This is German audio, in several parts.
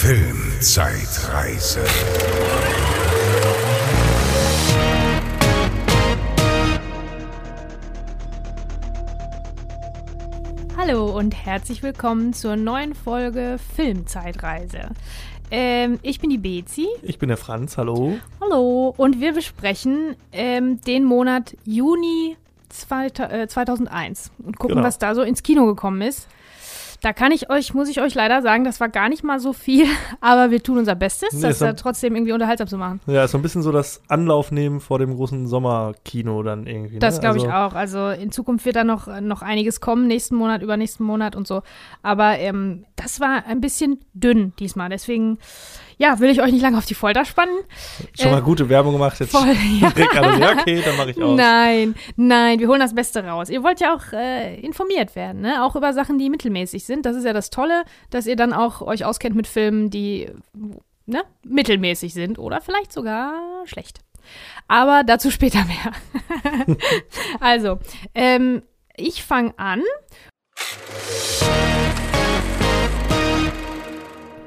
Filmzeitreise. Hallo und herzlich willkommen zur neuen Folge Filmzeitreise. Ähm, ich bin die Bezi. Ich bin der Franz, hallo. Hallo. Und wir besprechen ähm, den Monat Juni zwei, äh, 2001 und gucken, Genau. was da so ins Kino gekommen ist. Da kann ich euch, muss ich euch leider sagen, das war gar nicht mal so viel, aber wir tun unser Bestes, Nee, das da trotzdem irgendwie unterhaltsam zu machen. Ja, ist so ein bisschen so das Anlauf nehmen vor dem großen Sommerkino dann irgendwie. Das ne? glaube ich also, auch. Also in Zukunft wird da noch, noch einiges kommen, nächsten Monat, übernächsten Monat und so. Aber ähm, das war ein bisschen dünn diesmal. Deswegen, ja, will ich euch nicht lange auf die Folter spannen. Schon mal äh, gute Werbung gemacht. Jetzt Voll, ja. direkt alle so, ja, okay, dann mache ich aus. Nein, nein, wir holen das Beste raus. Ihr wollt ja auch äh, informiert werden, ne? Auch über Sachen, die mittelmäßig sind. Das ist ja das Tolle, dass ihr dann auch euch auskennt mit Filmen, die ne, mittelmäßig sind oder vielleicht sogar schlecht. Aber dazu später mehr. also, ähm, ich fange an.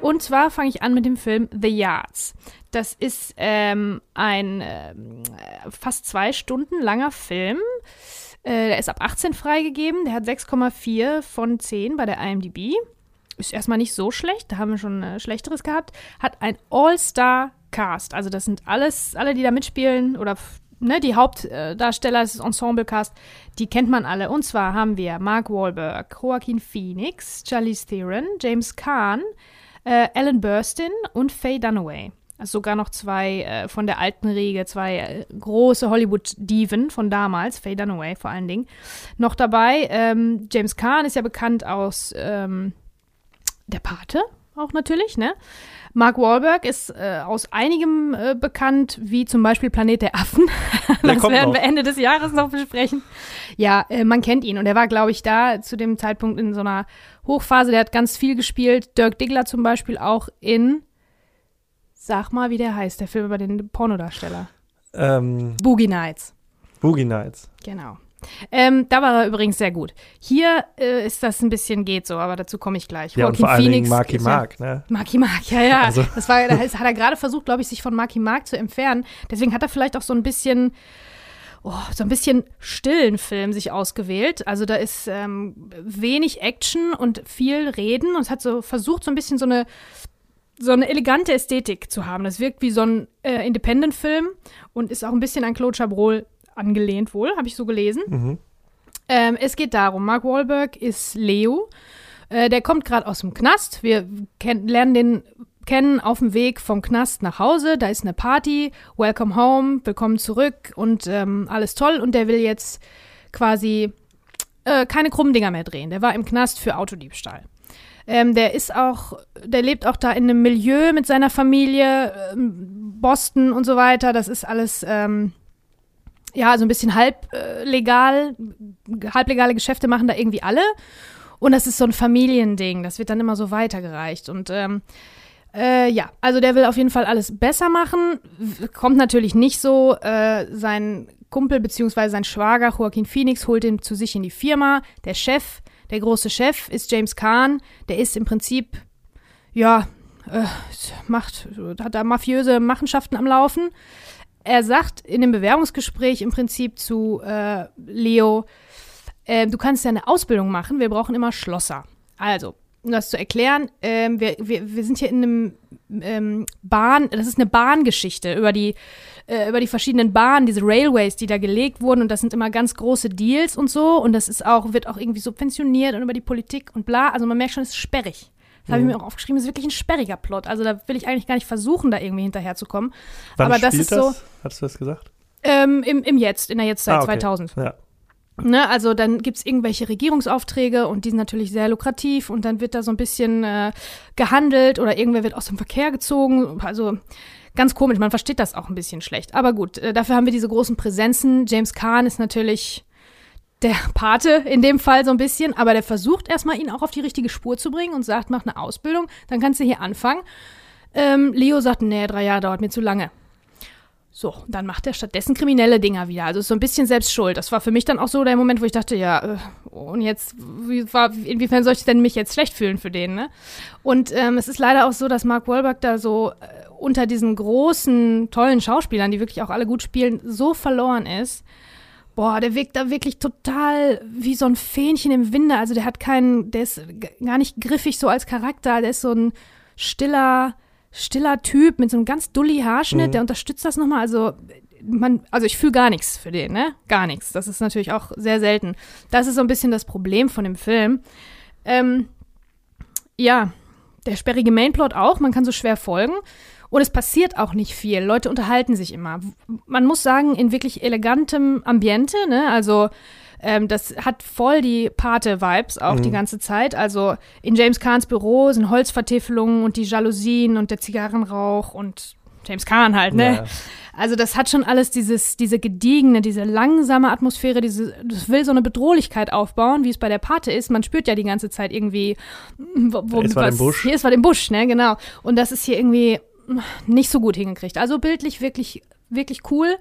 Und zwar fange ich an mit dem Film The Yards. Das ist ähm, ein ähm, fast zwei Stunden langer Film. Äh, der ist ab 18 freigegeben. Der hat 6,4 von 10 bei der IMDb. Ist erstmal nicht so schlecht. Da haben wir schon äh, Schlechteres gehabt. Hat ein All-Star-Cast. Also, das sind alles, alle, die da mitspielen oder ne, die Hauptdarsteller des Ensemble-Cast, die kennt man alle. Und zwar haben wir Mark Wahlberg, Joaquin Phoenix, Charlize Theron, James Caan, äh, Alan Burstyn und Faye Dunaway. Also sogar noch zwei äh, von der alten Riege, zwei äh, große Hollywood-Diven von damals, Faye Dunaway vor allen Dingen. Noch dabei, ähm, James Caan ist ja bekannt aus ähm, Der Pate, auch natürlich, ne? Mark Wahlberg ist äh, aus einigem äh, bekannt, wie zum Beispiel Planet der Affen. Der das werden noch. wir Ende des Jahres noch besprechen. Ja, äh, man kennt ihn und er war, glaube ich, da zu dem Zeitpunkt in so einer Hochphase. Der hat ganz viel gespielt. Dirk Diggler zum Beispiel auch in, sag mal, wie der heißt, der Film über den Pornodarsteller. Ähm, Boogie Nights. Boogie Nights. Genau. Ähm, da war er übrigens sehr gut. Hier äh, ist das ein bisschen geht so, aber dazu komme ich gleich. Ja, und Joaquin vor allen Dingen Phoenix Marky ja- Mark, ne? Marky Mark, ja, ja. Also- Das war, da ist- hat er gerade versucht, glaube ich, sich von Marky Mark zu entfernen. Deswegen hat er vielleicht auch so ein bisschen, oh, so ein bisschen stillen Film sich ausgewählt. Also da ist ähm, wenig Action und viel Reden und es hat so versucht, so ein bisschen so eine so eine elegante Ästhetik zu haben. Das wirkt wie so ein äh, Independent-Film und ist auch ein bisschen an Claude Chabrol angelehnt wohl, habe ich so gelesen. Mhm. Ähm, es geht darum, Mark Wahlberg ist Leo. Äh, der kommt gerade aus dem Knast. Wir lernen den kennen auf dem Weg vom Knast nach Hause. Da ist eine Party. Welcome home, willkommen zurück und ähm, alles toll. Und der will jetzt quasi äh, keine krummen Dinger mehr drehen. Der war im Knast für Autodiebstahl. Ähm, der ist auch, der lebt auch da in einem Milieu mit seiner Familie, ähm, Boston und so weiter. Das ist alles, ähm, ja, so ein bisschen halb äh, legal, halblegale Geschäfte machen da irgendwie alle. Und das ist so ein Familiending. Das wird dann immer so weitergereicht. Und ähm, äh, ja, also der will auf jeden Fall alles besser machen. Kommt natürlich nicht so. Äh, sein Kumpel bzw. sein Schwager Joaquin Phoenix holt ihn zu sich in die Firma. Der Chef, der große Chef ist James Caan. Der ist im Prinzip, ja, äh, macht, hat da mafiöse Machenschaften am Laufen. Er sagt in dem Bewerbungsgespräch im Prinzip zu äh, Leo, äh, du kannst ja eine Ausbildung machen, wir brauchen immer Schlosser. Also, um das zu erklären, ähm, wir, wir, wir sind hier in einem ähm, Bahn, das ist eine Bahngeschichte über die, äh, über die verschiedenen Bahnen, diese Railways, die da gelegt wurden und das sind immer ganz große Deals und so und das ist auch, wird auch irgendwie subventioniert und über die Politik und bla. Also man merkt schon, es ist sperrig. Das habe ich Mhm. mir auch aufgeschrieben, das ist wirklich ein sperriger Plot. Also da will ich eigentlich gar nicht versuchen, da irgendwie hinterherzukommen. Wann Aber das ist so- das? Hattest du das gesagt? Ähm, im, Im Jetzt, in der Jetztzeit Ah, okay. 2000. Ja. Ne, also dann gibt es irgendwelche Regierungsaufträge und die sind natürlich sehr lukrativ und dann wird da so ein bisschen äh, gehandelt oder irgendwer wird aus dem Verkehr gezogen. Also ganz komisch, man versteht das auch ein bisschen schlecht. Aber gut, äh, dafür haben wir diese großen Präsenzen. James Caan ist natürlich der Pate in dem Fall so ein bisschen, aber der versucht erstmal ihn auch auf die richtige Spur zu bringen und sagt, mach eine Ausbildung, dann kannst du hier anfangen. Ähm, Leo sagt, nee, drei Jahre dauert mir zu lange. So, dann macht er stattdessen kriminelle Dinger wieder. Also ist so ein bisschen selbst schuld. Das war für mich dann auch so der Moment, wo ich dachte, ja, äh, und jetzt, wie, war, inwiefern soll ich denn mich jetzt schlecht fühlen für den, ne? Und ähm, es ist leider auch so, dass Mark Wahlberg da so äh, unter diesen großen, tollen Schauspielern, die wirklich auch alle gut spielen, so verloren ist. Boah, der wirkt da wirklich total wie so ein Fähnchen im Winde. Also der hat keinen, der ist gar nicht griffig so als Charakter. Der ist so ein stiller, stiller Typ mit so einem ganz dulli Haarschnitt, Mhm. der unterstützt das nochmal. Also, man, also ich fühle gar nichts für den, ne? Gar nichts. Das ist natürlich auch sehr selten. Das ist so ein bisschen das Problem von dem Film. Ähm, ja, der sperrige Mainplot auch, man kann so schwer folgen. Und es passiert auch nicht viel. Leute unterhalten sich immer. Man muss sagen, in wirklich elegantem Ambiente, ne? Also ähm, das hat voll die Pate-Vibes auch Mhm. die ganze Zeit. Also in James Kahns Büro sind Holzvertäfelungen und die Jalousien und der Zigarrenrauch und James Kahn halt, ne? Ja. Also das hat schon alles dieses, diese gediegene, diese langsame Atmosphäre, diese, das will so eine Bedrohlichkeit aufbauen, wie es bei der Pate ist. Man spürt ja die ganze Zeit irgendwie, wo, wo ist was Busch. Hier ist was im Busch, ne, genau. Und das ist hier irgendwie nicht so gut hingekriegt. Also bildlich wirklich, wirklich cool,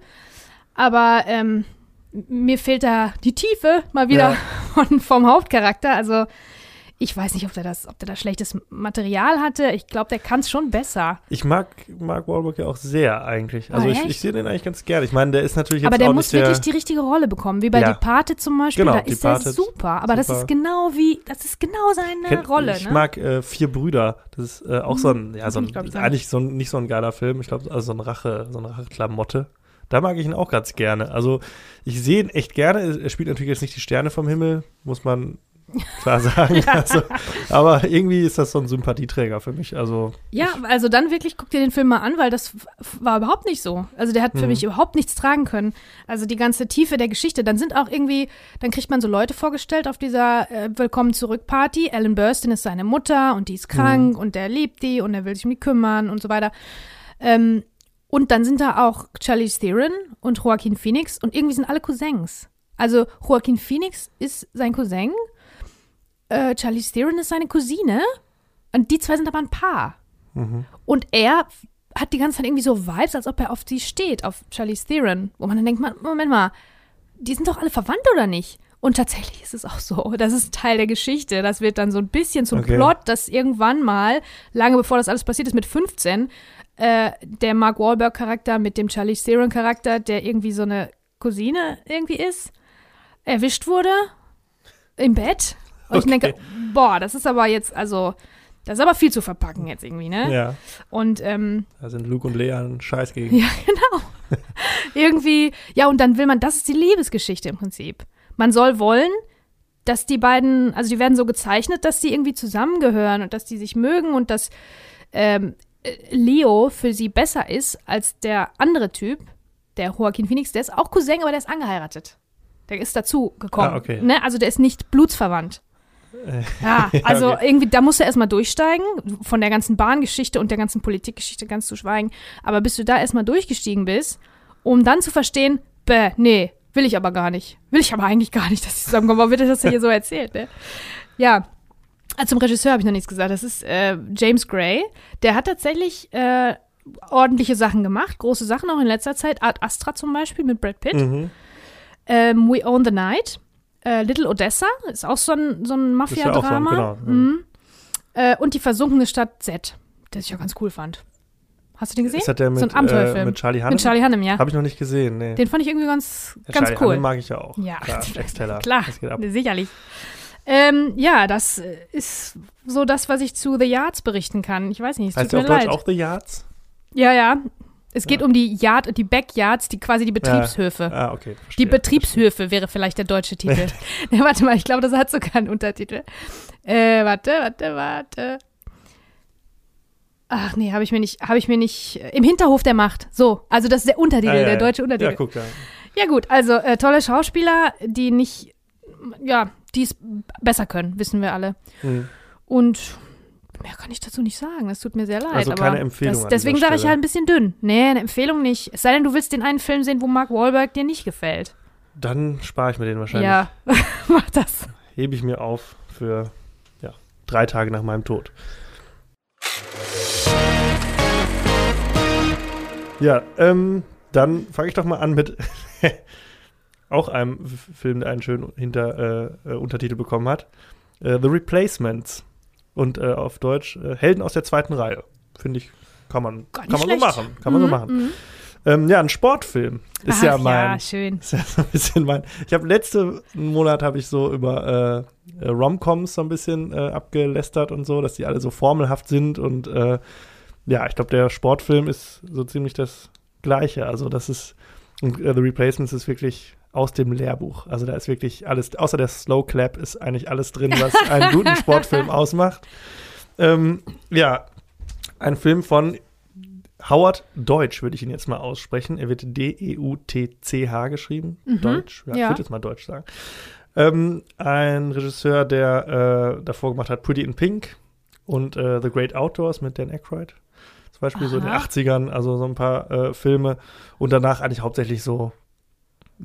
aber ähm, mir fehlt da die Tiefe mal wieder von, vom Hauptcharakter. Also ich weiß nicht, ob der das, ob der da schlechtes Material hatte. Ich glaube, der kann es schon besser. Ich mag Mark Wahlberg ja auch sehr eigentlich. Also Ah, ich, ich sehe den eigentlich ganz gerne. Ich meine, der ist natürlich jetzt Aber der muss der, wirklich die richtige Rolle bekommen, wie bei Ja. Die Pate zum Beispiel. Genau, da ist er super. Aber das super. ist genau wie, das ist genau seine Kennt- Rolle. Ich ne? mag äh, Vier Brüder. Das ist äh, auch so ein, ja, so ein, glaub eigentlich so ein, nicht so ein geiler Film. Ich glaube, also so ein Rache, so eine Racheklamotte. Da mag ich ihn auch ganz gerne. Also ich sehe ihn echt gerne. Er spielt natürlich jetzt nicht die Sterne vom Himmel, muss man klar sagen. also, aber irgendwie ist das so ein Sympathieträger für mich. Also Ja, also dann wirklich guck dir den Film mal an, weil das war überhaupt nicht so. Also der hat für Mhm. mich überhaupt nichts tragen können. Also die ganze Tiefe der Geschichte. Dann sind auch irgendwie, dann kriegt man so Leute vorgestellt auf dieser äh, Willkommen zurück Party. Alan Burstyn ist seine Mutter und die ist krank und der liebt die und er will sich um die kümmern und so weiter. Ähm, und dann sind da auch Charlize Theron und Joaquin Phoenix und irgendwie sind alle Cousins. Also Joaquin Phoenix ist sein Cousin, äh, Charlize Theron ist seine Cousine und die zwei sind aber ein Paar. mhm. Und er hat die ganze Zeit irgendwie so Vibes, als ob er auf sie steht, auf Charlize Theron. Wo man dann denkt, man, Moment mal, die sind doch alle verwandt oder nicht? Und tatsächlich ist es auch so. Das ist Teil der Geschichte. Das wird dann so ein bisschen zum Okay. Plot, dass irgendwann mal, lange bevor das alles passiert ist, mit 15, äh, der Mark Wahlberg-Charakter mit dem Charlize Theron-Charakter, der irgendwie so eine Cousine irgendwie ist, erwischt wurde im Bett. Und ich Okay. denke, boah, das ist aber jetzt, also, das ist aber viel zu verpacken jetzt irgendwie, ne? ja, Und ähm, da sind Luke und Lea ein Scheiß gegen. ja, genau. Irgendwie, ja, und dann will man, das ist die Liebesgeschichte im Prinzip. Man soll wollen, dass die beiden, also die werden so gezeichnet, dass die irgendwie zusammengehören und dass die sich mögen und dass ähm, äh, Leo für sie besser ist als der andere Typ, der Joaquin Phoenix, der ist auch Cousin, aber der ist angeheiratet. Der ist dazu gekommen. Ah, okay. ne? Also der ist nicht blutsverwandt. Äh, Ja, Ja, also okay. irgendwie, da musst du erstmal durchsteigen, von der ganzen Bahngeschichte und der ganzen Politikgeschichte ganz zu schweigen. Aber bis du da erstmal durchgestiegen bist, um dann zu verstehen, bäh, nee, will ich aber gar nicht. Will ich aber eigentlich gar nicht, dass die zusammenkommen. Warum wird das hier so erzählt, ne? Ja. Ah, zum Regisseur habe ich noch nichts gesagt. Das ist äh, James Gray. Der hat tatsächlich äh, ordentliche Sachen gemacht, große Sachen auch in letzter Zeit. Art Astra zum Beispiel mit Brad Pitt. mhm. Ähm, We Own the Night. Äh, Little Odessa ist auch so ein, so ein Das ist ja so Mafia-Drama. genau. Mhm. Äh, und die versunkene Stadt Z, das ich auch ganz cool fand. Hast du den gesehen? Ist das der mit, so ein Abenteuerfilm. äh, mit Charlie Hunnam? Mit Charlie Hunnam, ja. Habe ich noch nicht gesehen, nee. Den fand ich irgendwie ganz, Ja, ganz Charlie cool. Hunnam mag ich ja auch. Ja, Klar, Jax Teller. Klar, sicherlich. Ähm, ja, das äh, ist so das, was ich zu The Yards berichten kann. Ich weiß nicht, es Heißt tut mir auf Deutsch leid. auch The Yards? Ja, ja. Es geht Ja. um die Yard, die Backyards, die quasi die Betriebshöfe. Ah, okay. Die verstehe. Betriebshöfe wäre vielleicht der deutsche Titel. ja, warte mal, ich glaube, das hat sogar einen Untertitel. Äh, warte, warte, warte. Ach nee, habe ich mir nicht, habe ich mir nicht. Im Hinterhof der Macht. So, also das ist der Untertitel, Ah, ja, der ja. deutsche Untertitel. Ja, guck da. Ja, gut, also äh, tolle Schauspieler, die nicht, ja, die es besser können, wissen wir alle. Hm. Und mehr kann ich dazu nicht sagen. Das tut mir sehr leid. Also keine Empfehlung Das, deswegen sage ich halt ein bisschen dünn. Nee, eine Empfehlung nicht. Es sei denn, du willst den einen Film sehen, wo Mark Wahlberg dir nicht gefällt. Dann spare ich mir den wahrscheinlich. Ja, mach das. Hebe ich mir auf für ja, drei Tage nach meinem Tod. Ja, ähm, Dann fange ich doch mal an mit auch einem Film, der einen schönen Hinter, äh, äh, Untertitel bekommen hat. Äh, The Replacements. Und äh, auf Deutsch äh, Helden aus der zweiten Reihe. Finde ich, kann man, kann man so machen. Kann man so Mhm, machen. mhm. Ähm, ja, ein Sportfilm. Ist Ach, ja mein. Ja, schön. Ist ja so ein bisschen mein. Ich habe letzte Monat habe ich so über äh, äh, Romcoms so ein bisschen äh, abgelästert und so, dass die alle so formelhaft sind und äh, ja, ich glaube, der Sportfilm ist so ziemlich das Gleiche. Also das ist und äh, The Replacements ist wirklich aus dem Lehrbuch. Also da ist wirklich alles, außer der Slow Clap ist eigentlich alles drin, was einen guten Sportfilm ausmacht. Ähm, ja, ein Film von Howard Deutsch, würde ich ihn jetzt mal aussprechen. Er wird D-E-U-T-C-H geschrieben. Mhm, Deutsch. Ja, ja. ich würde jetzt mal Deutsch sagen. Ähm, ein Regisseur, der äh, davor gemacht hat Pretty in Pink und äh, The Great Outdoors mit Dan Aykroyd. Zum Beispiel so in den Aha. 80ern, also so ein paar äh, Filme. Und danach eigentlich hauptsächlich so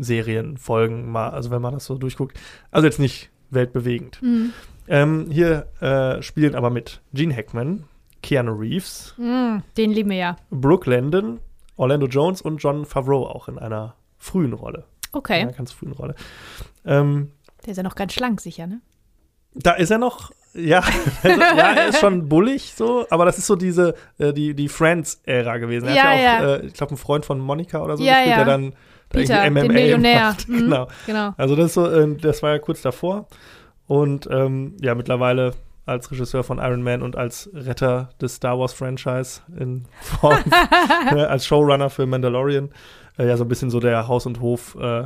Serien, Folgen mal, also wenn man das so durchguckt. Also jetzt nicht weltbewegend. Mhm. Ähm, hier äh, spielen aber mit Gene Hackman, Keanu Reeves, Mhm, Den lieben wir ja. Brooke Landon, Orlando Jones und John Favreau auch in einer frühen Rolle. Okay. In einer ganz frühen Rolle. Ähm, Der ist ja noch ganz schlank, sicher, ne? da ist er noch, ja, also, ja, er ist schon bullig so, aber das ist so diese, äh, die, die Friends-Ära gewesen. Er Ja, hat ja auch, ja. Äh, ich glaube, einen Freund von Monika oder so Ja, gespielt, ja. der dann da Peter, irgendwie den MMA Millionär. macht. Mhm. Genau. Genau. Also das so, äh, das war ja kurz davor. Und ähm, ja, mittlerweile als Regisseur von Iron Man und als Retter des Star Wars Franchise in Form, ne, als Showrunner für Mandalorian, äh, ja so ein bisschen so der Haus- und Hof äh,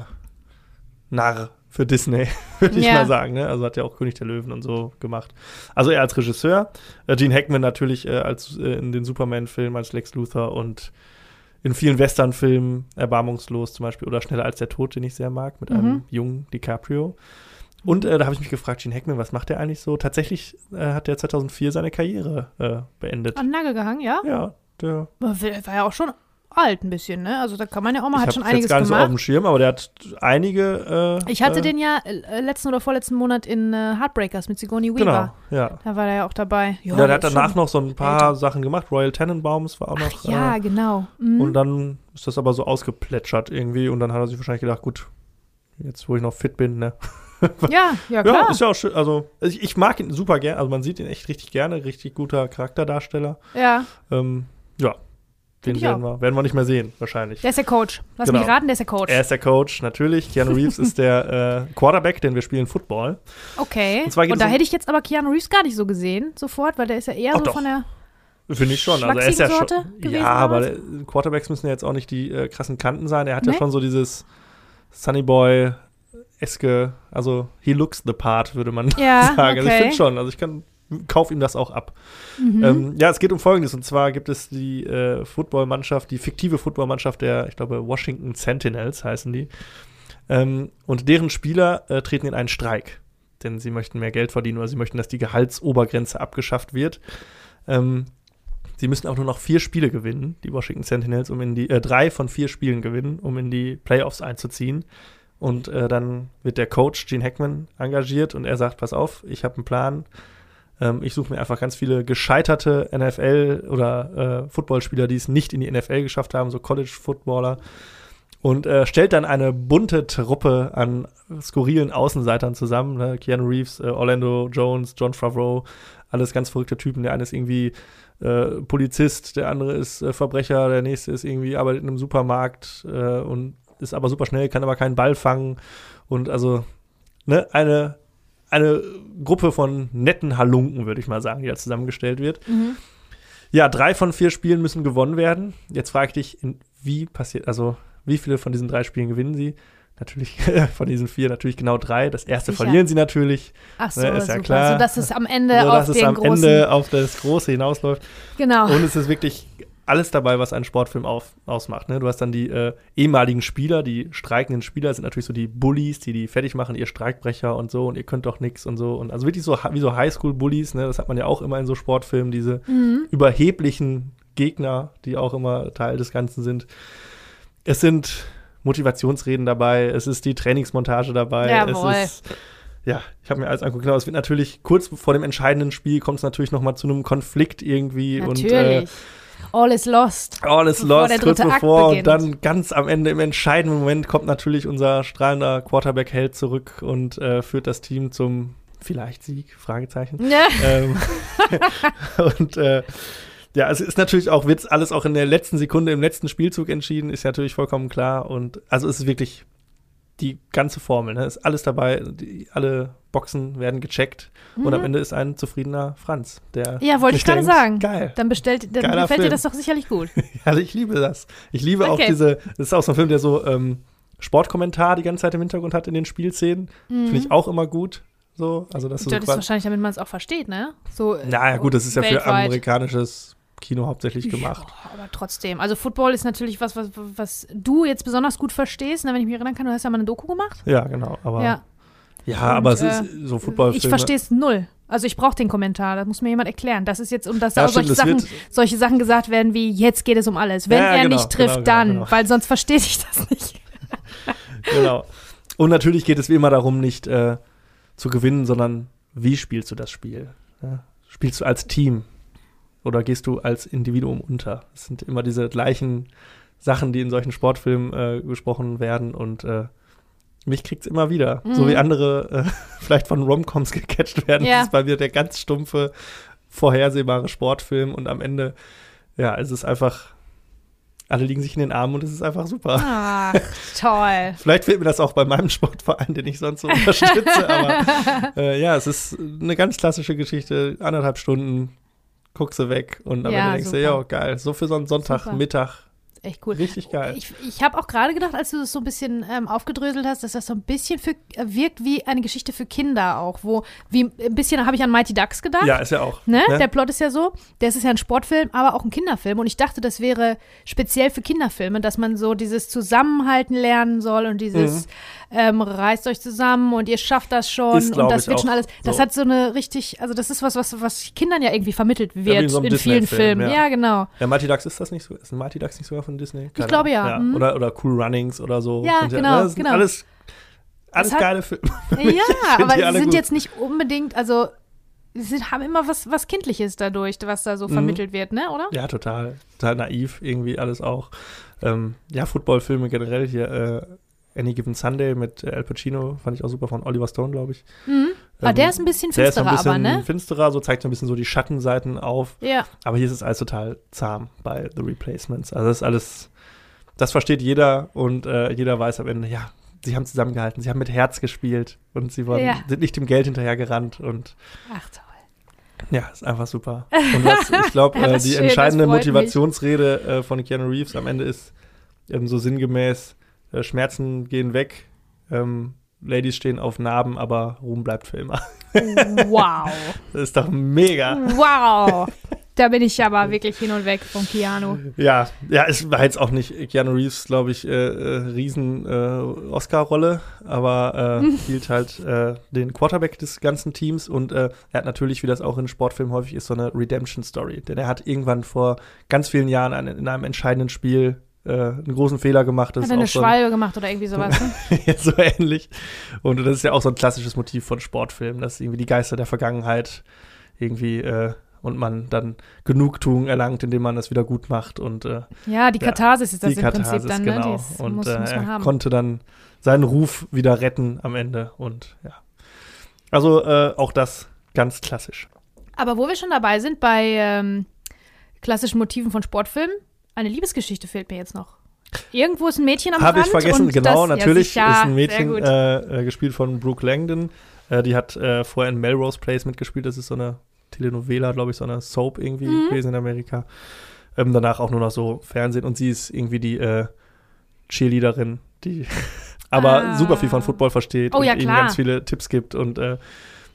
Narr für Disney, würde ich Ja. mal sagen. Ne? Also hat ja auch König der Löwen und so gemacht. Also er als Regisseur, äh, Gene Hackman natürlich äh, als äh, in den Superman-Filmen als Lex Luthor und in vielen Western-Filmen erbarmungslos zum Beispiel oder Schneller als der Tod, den ich sehr mag, mit einem Mhm. jungen DiCaprio. Und äh, da habe ich mich gefragt, Gene Hackman, was macht der eigentlich so? Tatsächlich äh, hat der 2004 seine Karriere äh, beendet. An Nagel gehangen, ja? Ja, der war ja auch schon alt ein bisschen, ne? Also da kann man ja auch mal, ich hat schon jetzt einiges gar nicht so auf gemacht. dem Schirm, aber der hat einige. Äh, ich hatte äh, den ja äh, letzten oder vorletzten Monat in äh, Heartbreakers mit Sigourney Genau, Weaver. ja. Da war er ja auch dabei. Ja, der hat danach noch so ein paar älter. Sachen gemacht. Royal Tenenbaums war auch noch. Ja, äh, genau. Mhm. Und dann ist das aber so ausgeplätschert irgendwie. Und dann hat er sich wahrscheinlich gedacht, gut, jetzt wo ich noch fit bin, ne? ja, ja, Ja, klar. ist ja auch schön. Also, ich, ich mag ihn super gern. Also, man sieht ihn echt richtig gerne. Richtig guter Charakterdarsteller. Ja, Ähm, ja, den ich werden wir, werden wir nicht mehr sehen, wahrscheinlich. der ist der Coach. Lass Genau. mich raten, der ist der Coach. Er ist der Coach, natürlich. Keanu Reeves ist der äh, Quarterback, denn wir spielen Football. Okay. Und Und, da um- hätte ich jetzt aber Keanu Reeves gar nicht so gesehen, sofort, weil der ist ja eher Ach so doch. von der. Finde ich schon. Also er ist ja schon. Gewesen Ja, aber der, Quarterbacks müssen ja jetzt auch nicht die äh, krassen Kanten sein. Er hat ja Nee. schon so dieses Sunny Boy eske, also he looks the part, würde man Ja, sagen. Also ich okay. finde schon. Also ich kann kauf ihm das auch ab. Mhm. Ähm, ja, es geht um Folgendes. Und zwar gibt es die äh, Footballmannschaft, die fiktive Footballmannschaft der, ich glaube, Washington Sentinels heißen die. Ähm, und deren Spieler äh, treten in einen Streik. Denn sie möchten mehr Geld verdienen oder sie möchten, dass die Gehaltsobergrenze abgeschafft wird. Ähm, sie müssen auch nur noch vier Spiele gewinnen, die Washington Sentinels, um in die, äh, drei von vier Spielen gewinnen, um in die Playoffs einzuziehen. Und äh, dann wird der Coach Gene Hackman engagiert und er sagt, pass auf, ich habe einen Plan. Ähm, ich suche mir einfach ganz viele gescheiterte NFL- oder äh, Footballspieler, die es nicht in die NFL geschafft haben, so College-Footballer. Und äh, stellt dann eine bunte Truppe an skurrilen Außenseitern zusammen. Ne? Keanu Reeves, äh, Orlando Jones, John Favreau, alles ganz verrückte Typen. Der eine ist irgendwie äh, Polizist, der andere ist äh, Verbrecher, der nächste ist irgendwie, arbeitet in einem Supermarkt äh, und ist aber super schnell, kann aber keinen Ball fangen. Und also, ne, eine, eine Gruppe von netten Halunken, würde ich mal sagen, die da zusammengestellt wird. Mhm. Ja, drei von vier Spielen müssen gewonnen werden. Jetzt frage ich dich, wie passiert, also wie viele von diesen drei Spielen gewinnen sie? Natürlich von diesen vier natürlich genau drei. Das erste Sicher. verlieren sie natürlich, Ach so, Ne, ist ja super. klar. So dass es am Ende so auf es am großen. Ende auf das Große hinausläuft. genau. Und es ist wirklich alles dabei, was einen Sportfilm auf, ausmacht. Ne? Du hast dann die äh, ehemaligen Spieler, die streikenden Spieler sind natürlich so die Bullies, die die fertig machen, ihr Streikbrecher und so und ihr könnt doch nix und so. Und also wirklich so wie so Highschool-Bullies, ne? das hat man ja auch immer in so Sportfilmen, diese Mhm. überheblichen Gegner, die auch immer Teil des Ganzen sind. Es sind Motivationsreden dabei, es ist die Trainingsmontage dabei, Jawohl. es ist ja, ich habe mir alles angeguckt. Genau, es wird natürlich kurz vor dem entscheidenden Spiel kommt es natürlich noch mal zu einem Konflikt irgendwie Natürlich. und äh, All is lost. All is Bevor lost, kurz dritte Akt bevor. Und dann ganz am Ende, im entscheidenden Moment, kommt natürlich unser strahlender Quarterback-Held zurück und äh, führt das Team zum vielleicht Sieg? Fragezeichen. Ja. ähm, und äh, ja, es ist natürlich auch, wird alles auch in der letzten Sekunde, im letzten Spielzug entschieden, ist natürlich vollkommen klar. Und also es ist wirklich die ganze Formel, ne? Ist alles dabei, die, alle Boxen werden gecheckt und am Ende ist ein zufriedener Franz, der Mhm. Ja, wollte ich gerade sagen. Geil. Dann bestellt, dann Geiler gefällt dir Film. das doch sicherlich gut. Also ich liebe das. Ich liebe auch Okay. diese, das ist auch so ein Film, der so ähm, Sportkommentar die ganze Zeit im Hintergrund hat in den Spielszenen. Finde ich auch immer gut. So, also das ist so Das ist wahrscheinlich, damit man es auch versteht, ne? So, Naja, gut, das ist ja für weltweit. amerikanisches Kino hauptsächlich gemacht. Ja, aber trotzdem. Also Football ist natürlich was, was, was du jetzt besonders gut verstehst. Ne? Wenn ich mich erinnern kann, du hast ja mal eine Doku gemacht. Ja, genau. Aber ja, ja. aber es Und, ist äh, so Footballfilme. Ich verstehe es null. Also ich brauche den Kommentar, das muss mir jemand erklären. Das ist jetzt, um dass Ja, da auch solche, stimmt, Sachen, solche Sachen gesagt werden wie, jetzt geht es um alles. Wenn Ja, er genau, nicht trifft, genau, dann. genau, genau. Weil sonst verstehe ich das nicht. Genau. Und natürlich geht es wie immer darum, nicht äh, zu gewinnen, sondern wie spielst du das Spiel? Ja? Spielst du als Team oder gehst du als Individuum unter? Das sind immer diese gleichen Sachen, die in solchen Sportfilmen äh, gesprochen werden und äh, mich kriegt's immer wieder. So Mhm. wie andere äh, vielleicht von Romcoms gecatcht werden. Ja. Das ist bei mir der ganz stumpfe, vorhersehbare Sportfilm und am Ende, ja, es ist einfach, alle liegen sich in den Armen und es ist einfach super. Ach, toll. Vielleicht fehlt mir das auch bei meinem Sportverein, den ich sonst so unterstütze. aber äh, ja, es ist eine ganz klassische Geschichte. Anderthalb Stunden, guckst du weg und am Ja, Ende denkst du, super. ja, geil. So für so einen Super. Echt cool. Richtig geil. Ich, ich habe auch gerade gedacht, als du das so ein bisschen ähm, aufgedröselt hast, dass das so ein bisschen für, äh, wirkt wie eine Geschichte für Kinder auch, wo, wie ein bisschen habe ich an Mighty Ducks gedacht. ja, ist ja auch. Ne? ne? Der Plot ist ja so, das ist ja ein Sportfilm, aber auch ein Kinderfilm. Und ich dachte, das wäre speziell für Kinderfilme, dass man so dieses Zusammenhalten lernen soll und dieses ähm, reißt euch zusammen und ihr schafft das schon Mhm. Ist, und das wird schon alles. Das so. hat so eine richtig, also das ist was, was, was Kindern ja irgendwie vermittelt wird in so in vielen Filmen. ja. Ja, genau. ja, Mighty Ducks ist das nicht so? Ist ein Mighty Ducks nicht sogar von Disney? Keine glaube, Ahnung. ja. Mhm. Oder, oder Cool Runnings oder so. Ja, Sind genau, ne, das sind genau. Alles, alles hat- geile Filme. Ja, aber die sie alle sind gut. jetzt nicht unbedingt, also sie haben immer was, was Kindliches dadurch, was da so Mhm. vermittelt wird, ne, oder? Ja, total. Total naiv, irgendwie alles auch. Ähm, ja, Footballfilme generell hier. Äh, Any Given Sunday mit äh, Al Pacino fand ich auch super von Oliver Stone, glaube ich. Mhm. Ähm, der ist ein bisschen Der ist so finsterer, ein bisschen aber, ne? finsterer, so zeigt so ein bisschen so die Schattenseiten auf. Ja. Aber hier ist es alles total zahm bei The Replacements. Also das ist alles, das versteht jeder und äh, jeder weiß am Ende, ja, sie haben zusammengehalten, sie haben mit Herz gespielt und sie waren, Ja. sind nicht dem Geld hinterhergerannt und Ach toll. ja, ist einfach super. Und was, ich glaube, äh, die schön, entscheidende. Motivationsrede äh, von Keanu Reeves am Ende ist ähm, so sinngemäß, äh, Schmerzen gehen weg, ähm, Ladies stehen auf Narben, aber Ruhm bleibt für immer. Wow. Das ist doch mega. Wow. Da bin ich aber wirklich hin und weg von Keanu. Ja, ja, es war jetzt auch nicht Keanu Reeves, glaube ich, äh, äh, riesen äh, Oscar-Rolle, aber äh, spielt halt äh, den Quarterback des ganzen Teams und äh, er hat natürlich, wie das auch in Sportfilmen häufig ist, so eine Redemption-Story. Denn er hat irgendwann vor ganz vielen Jahren an, in einem entscheidenden Spiel äh, einen großen Fehler gemacht. Das Hat er eine auch so, ein, Schwalbe gemacht oder irgendwie sowas, ne? ja, so ähnlich. Und das ist ja auch so ein klassisches Motiv von Sportfilmen, dass irgendwie die Geister der Vergangenheit irgendwie äh, und man dann Genugtuung erlangt, indem man das wieder gut macht und äh, Ja, die Ja, Katharsis ist das im Prinzip Katharsis, dann, genau. ne? Die ist, und muss, äh, muss man er haben. konnte dann seinen Ruf wieder retten am Ende und ja. Also äh, auch das ganz klassisch. Aber wo wir schon dabei sind, bei ähm, klassischen Motiven von Sportfilmen, eine Liebesgeschichte fehlt mir jetzt noch. Irgendwo ist ein Mädchen am Habe Rand. ich vergessen, und genau, das, natürlich ja, ist ein Mädchen äh, äh, gespielt von Brooke Langdon. Äh, die hat äh, vorher in Melrose Place mitgespielt. Das ist so eine Telenovela, glaube ich, so eine Soap irgendwie Mhm. gewesen in Amerika. Ähm, danach auch nur noch so Fernsehen und sie ist irgendwie die äh, Cheerleaderin, die aber Ah. super viel von Football versteht Oh und ja, klar. ganz viele Tipps gibt und äh,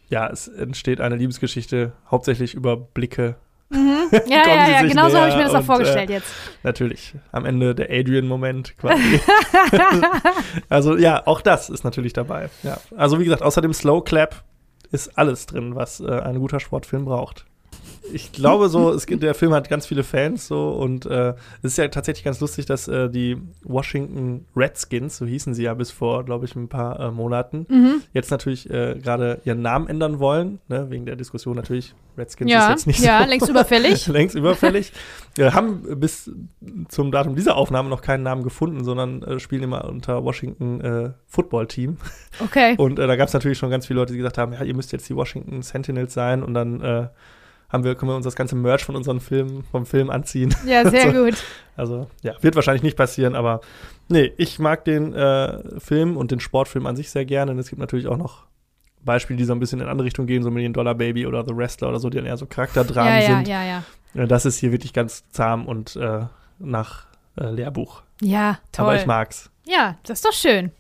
ja, es entsteht eine Liebesgeschichte hauptsächlich über Blicke. Mhm. Ja, ja, ja, genau so habe ich mir das auch und, vorgestellt jetzt. Natürlich am Ende der Adrian-Moment quasi. also ja, auch das ist natürlich dabei. Ja. Also wie gesagt, außer dem Slow Clap ist alles drin, was äh, ein guter Sportfilm braucht. Ich glaube so, es gibt, der Film hat ganz viele Fans so und äh, es ist ja tatsächlich ganz lustig, dass äh, die Washington Redskins, so hießen sie ja bis vor, glaube ich, ein paar äh, Monaten, Mhm. jetzt natürlich äh, gerade ihren Namen ändern wollen, ne, wegen der Diskussion natürlich. Redskins ist Ja, jetzt nicht ja, so längst überfällig. längst überfällig. Wir haben bis zum Datum dieser Aufnahme noch keinen Namen gefunden, sondern äh, spielen immer unter Washington äh, Football Team. Okay. Und äh, da gab es natürlich schon ganz viele Leute, die gesagt haben, ja, ihr müsst jetzt die Washington Sentinels sein und dann äh, haben wir, können wir uns das ganze Merch von unseren Filmen, vom Film anziehen. Ja, sehr So. gut. Also, ja, wird wahrscheinlich nicht passieren, aber nee, ich mag den äh, Film und den Sportfilm an sich sehr gerne. Und es gibt natürlich auch noch Beispiele, die so ein bisschen in andere Richtung gehen, so Million Dollar Baby oder The Wrestler oder so, die dann eher so Charakterdramen Ja, ja, sind. ja, ja. Äh, Das ist hier wirklich ganz zahm und äh, nach äh, Lehrbuch. Ja, toll. Aber ich mag's. Ja, das ist doch schön.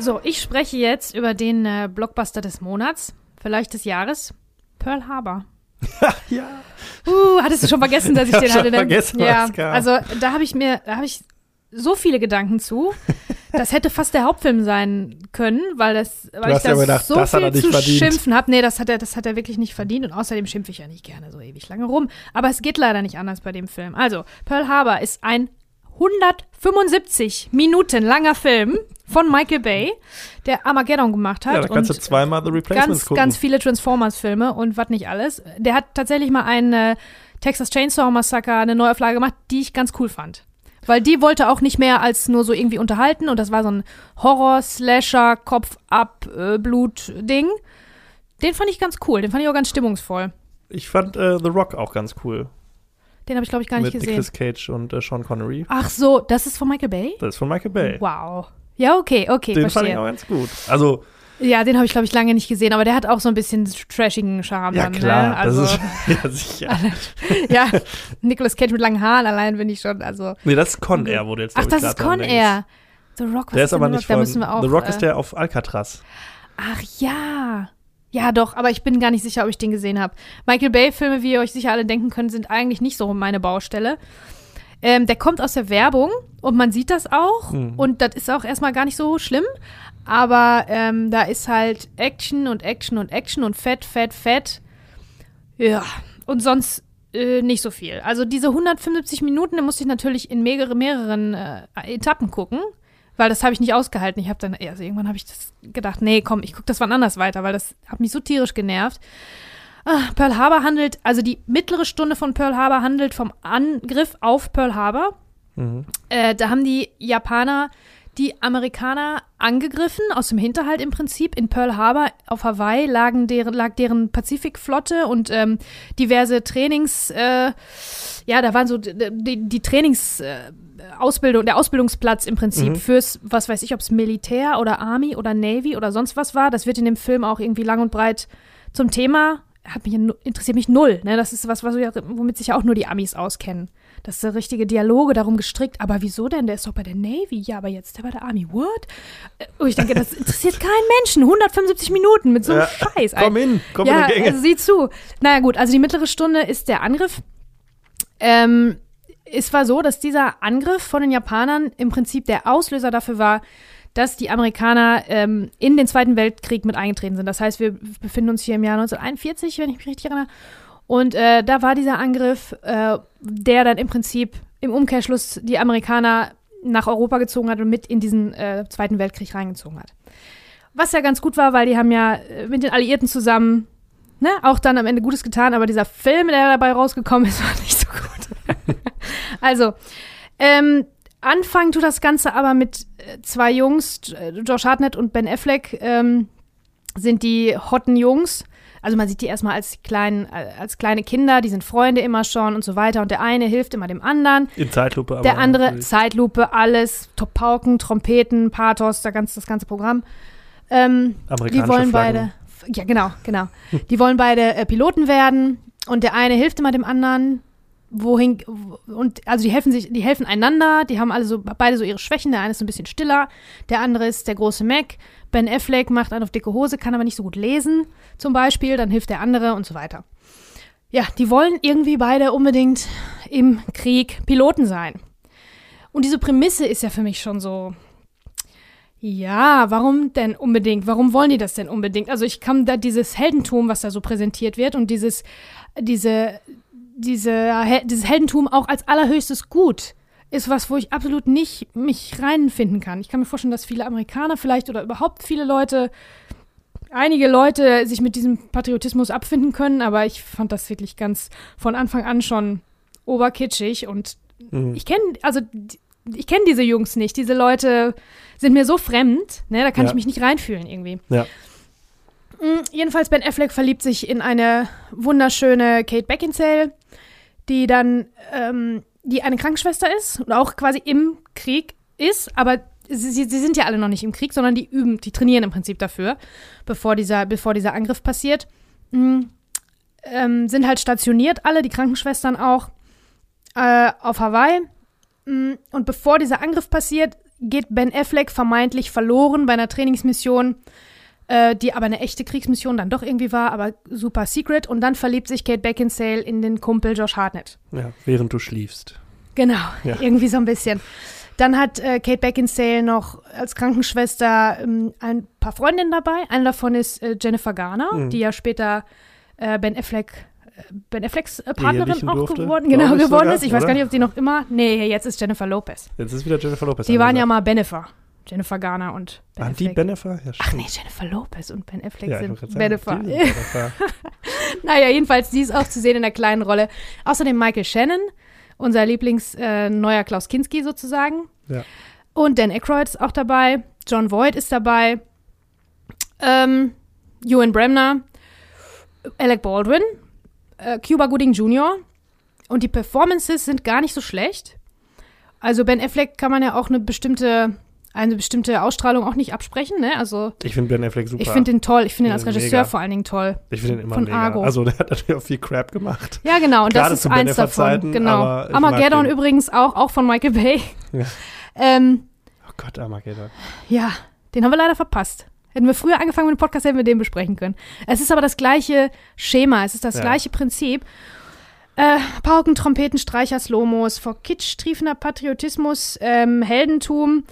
So, ich spreche jetzt über den äh, Blockbuster des Monats, vielleicht des Jahres, Pearl Harbor. ja. Uh, hattest du schon vergessen, dass ich Ich den schon hatte? ne? vergessen, ja, also da habe ich mir, da habe ich so viele Gedanken zu. Das hätte fast der Hauptfilm sein können, weil das, weil ich hast ja so das viel zu verdient. schimpfen habe. Nee, das hat er, das hat er wirklich nicht verdient und außerdem schimpfe ich ja nicht gerne so ewig lange rum. Aber es geht leider nicht anders bei dem Film. Also, Pearl Harbor ist ein 175 Minuten langer Film von Michael Bay, der Armageddon gemacht hat. Ja, da kannst du und zweimal The Replacements ganz, gucken. ganz viele Transformers-Filme und was nicht alles. Der hat tatsächlich mal einen äh, Texas Chainsaw Massacre, eine Neuauflage gemacht, die ich ganz cool fand. Weil die wollte auch nicht mehr als nur so irgendwie unterhalten und das war so ein Horror-Slasher, Kopf-ab-Blut-Ding. Den fand ich ganz cool, den fand ich auch ganz stimmungsvoll. ich fand äh, The Rock auch ganz cool. Den habe ich, glaube ich, gar nicht mit gesehen. Nicolas Cage und äh, Sean Connery. Ach so, das ist von Michael Bay? Das ist von Michael Bay. Wow. Ja, okay, okay, Den fand verstehe. ich auch ganz gut. Also, Ja, den habe ich, glaube ich, lange nicht gesehen, aber der hat auch so ein bisschen trashigen Charme. ja dann, klar, Ne? Also, das ist ja sicher. ja, Nicolas Cage mit langen Haaren allein bin ich schon, also. Nee, das ist Con Air, wo du jetzt Ach, das ist Con. Air. The Rock, was Der ist denn aber nicht Rock? Da von müssen wir auch, The Rock äh, ist der auf Alcatraz. Ach ja. Ja, doch, aber ich bin gar nicht sicher, ob ich den gesehen habe. Michael Bay-Filme, wie ihr euch sicher alle denken könnt, sind eigentlich nicht so meine Baustelle. Ähm, der kommt aus der Werbung und man sieht das auch. Mhm. Und das ist auch erstmal gar nicht so schlimm. Aber ähm, da ist halt Action und Action und Action und Fett, Fett, Fett. Ja, und sonst äh, nicht so viel. Also diese 175 Minuten, da musste ich natürlich in mehrere, mehreren äh, Etappen gucken, weil das habe ich nicht ausgehalten. Ich habe dann, also irgendwann habe ich das gedacht, nee, komm, ich gucke das wann anders weiter, weil das hat mich so tierisch genervt. Ah, Pearl Harbor handelt, also die mittlere Stunde von Pearl Harbor handelt vom Angriff auf Pearl Harbor. Mhm. Äh, da haben die Japaner die Amerikaner angegriffen, aus dem Hinterhalt im Prinzip. In Pearl Harbor auf Hawaii lagen deren, lag deren Pazifikflotte und ähm, diverse Trainings, äh, ja, da waren so die, die Trainings, äh, Ausbildung, der Ausbildungsplatz im Prinzip Mhm. fürs, was weiß ich, ob es Militär oder Army oder Navy oder sonst was war. Das wird in dem Film auch irgendwie lang und breit zum Thema. Hat mich, interessiert mich null. Ne? Das ist was, was womit sich ja auch nur die Amis auskennen. Das ist der richtige Dialoge darum gestrickt. Aber wieso denn? Der ist doch bei der Navy. Ja, aber jetzt der bei der Army. What? Äh, Oh, ich denke, das interessiert keinen Menschen. 175 Minuten mit so einem Ja, Scheiß. Komm hin, komm ja, in die Gänge. also sieh zu. Naja, gut, also die mittlere Stunde ist der Angriff. Ähm, es war so, dass dieser Angriff von den Japanern im Prinzip der Auslöser dafür war, dass die Amerikaner ähm, in den Zweiten Weltkrieg mit eingetreten sind. Das heißt, wir befinden uns hier im Jahr 1941, wenn ich mich richtig erinnere. Und äh, da war dieser Angriff, äh, der dann im Prinzip im Umkehrschluss die Amerikaner nach Europa gezogen hat und mit in diesen äh, Zweiten Weltkrieg reingezogen hat. Was ja ganz gut war, weil die haben ja äh, mit den Alliierten zusammen ne, auch dann am Ende Gutes getan, aber dieser Film, der dabei rausgekommen ist, war nicht so gut. also, ähm, anfangen tut das Ganze aber mit äh, zwei Jungs, äh, Josh Hartnett und Ben Affleck, ähm, sind die hotten Jungs. Also man sieht die erstmal als, kleinen, äh, als kleine Kinder, die sind Freunde immer schon und so weiter. Und der eine hilft immer dem anderen. In Zeitlupe. Aber Der andere natürlich. Zeitlupe, alles, Top Pauken, Trompeten, Pathos, der ganz, das ganze Programm. Ähm, die Amerikanische wollen Flaggen. beide, ja genau, genau. Die wollen beide äh, Piloten werden und der eine hilft immer dem anderen. Wohin und also die helfen sich, die helfen einander. Die haben alle so beide so ihre Schwächen. Der eine ist ein bisschen stiller, der andere ist der große Mac. Ben Affleck macht einen auf dicke Hose, kann aber nicht so gut lesen, zum Beispiel. Dann hilft der andere und so weiter. Ja, die wollen irgendwie beide unbedingt im Krieg Piloten sein. Und diese Prämisse ist ja für mich schon so, Ja, warum denn unbedingt? Warum wollen die das denn unbedingt? Also ich kann da dieses Heldentum, was da so präsentiert wird und dieses, diese, diese, dieses Heldentum auch als allerhöchstes Gut ist was, wo ich absolut nicht mich reinfinden kann. Ich kann mir vorstellen, dass viele Amerikaner vielleicht oder überhaupt viele Leute, einige Leute sich mit diesem Patriotismus abfinden können, aber ich fand das wirklich ganz von Anfang an schon oberkitschig und mhm. ich kenne, also ich kenne diese Jungs nicht. Diese Leute sind mir so fremd, ne, da kann ja. ich mich nicht reinfühlen irgendwie. Ja. Mhm, jedenfalls Ben Affleck verliebt sich in eine wunderschöne Kate Beckinsale, die dann ähm, die eine Krankenschwester ist und auch quasi im Krieg ist, aber sie, sie, sind ja alle noch nicht im Krieg, sondern die üben, die trainieren im Prinzip dafür, bevor dieser, bevor dieser Angriff passiert. Mhm. Ähm, sind halt stationiert, alle, die Krankenschwestern auch, äh, auf Hawaii. Mhm. Und bevor dieser Angriff passiert, geht Ben Affleck vermeintlich verloren bei einer Trainingsmission, äh, die aber eine echte Kriegsmission dann doch irgendwie war, aber super secret. Und dann verliebt sich Kate Beckinsale in den Kumpel Josh Hartnett. Ja, während du schliefst. Genau, ja. irgendwie so ein bisschen. Dann hat äh, Kate Beckinsale noch als Krankenschwester ähm, ein paar Freundinnen dabei. Eine davon ist äh, Jennifer Garner, mhm. die ja später äh, Ben Affleck äh, Ben Afflecks äh, Partnerin auch durfte, geworden, genau, geworden sogar, ist. Ich oder? weiß gar nicht, ob sie noch immer. Nee, jetzt ist Jennifer Lopez. Jetzt ist wieder Jennifer Lopez. Die waren ja mal Benefer. Jennifer Garner und Ben Waren Affleck. die Benefer? Ja, Ach nee, Jennifer Lopez und Ben Affleck ja, sind Benefer. naja, jedenfalls, die ist auch zu sehen in der kleinen Rolle. Außerdem Michael Shannon, unser Lieblings äh, Klaus Kinski sozusagen. Ja. Und Dan Aykroyd ist auch dabei. John Voight ist dabei. Ähm, Ewan Bremner. Alec Baldwin. Äh, Cuba Gooding Jr. Und die Performances sind gar nicht so schlecht. Also Ben Affleck kann man ja auch eine bestimmte eine bestimmte Ausstrahlung auch nicht absprechen, ne? Also ich finde Ben Affleck super. Ich finde den toll. Ich finde ihn als Regisseur mega. vor allen Dingen toll. Ich finde ihn immer von mega. Argo. Also der hat natürlich auch viel Crap gemacht. Ja, genau. Und Gerade das ist eins davon. Genau. Armageddon übrigens auch, auch von Michael Bay. Ja. Ähm, oh Gott, Armageddon. Ja, den haben wir leider verpasst. Hätten wir früher angefangen mit dem Podcast, hätten wir den besprechen können. Es ist aber das gleiche Schema, es ist das ja. gleiche Prinzip. Äh, Pauken, Trompeten, Streicher, Slomos, vor Kitsch, triefender Patriotismus, ähm, Heldentum.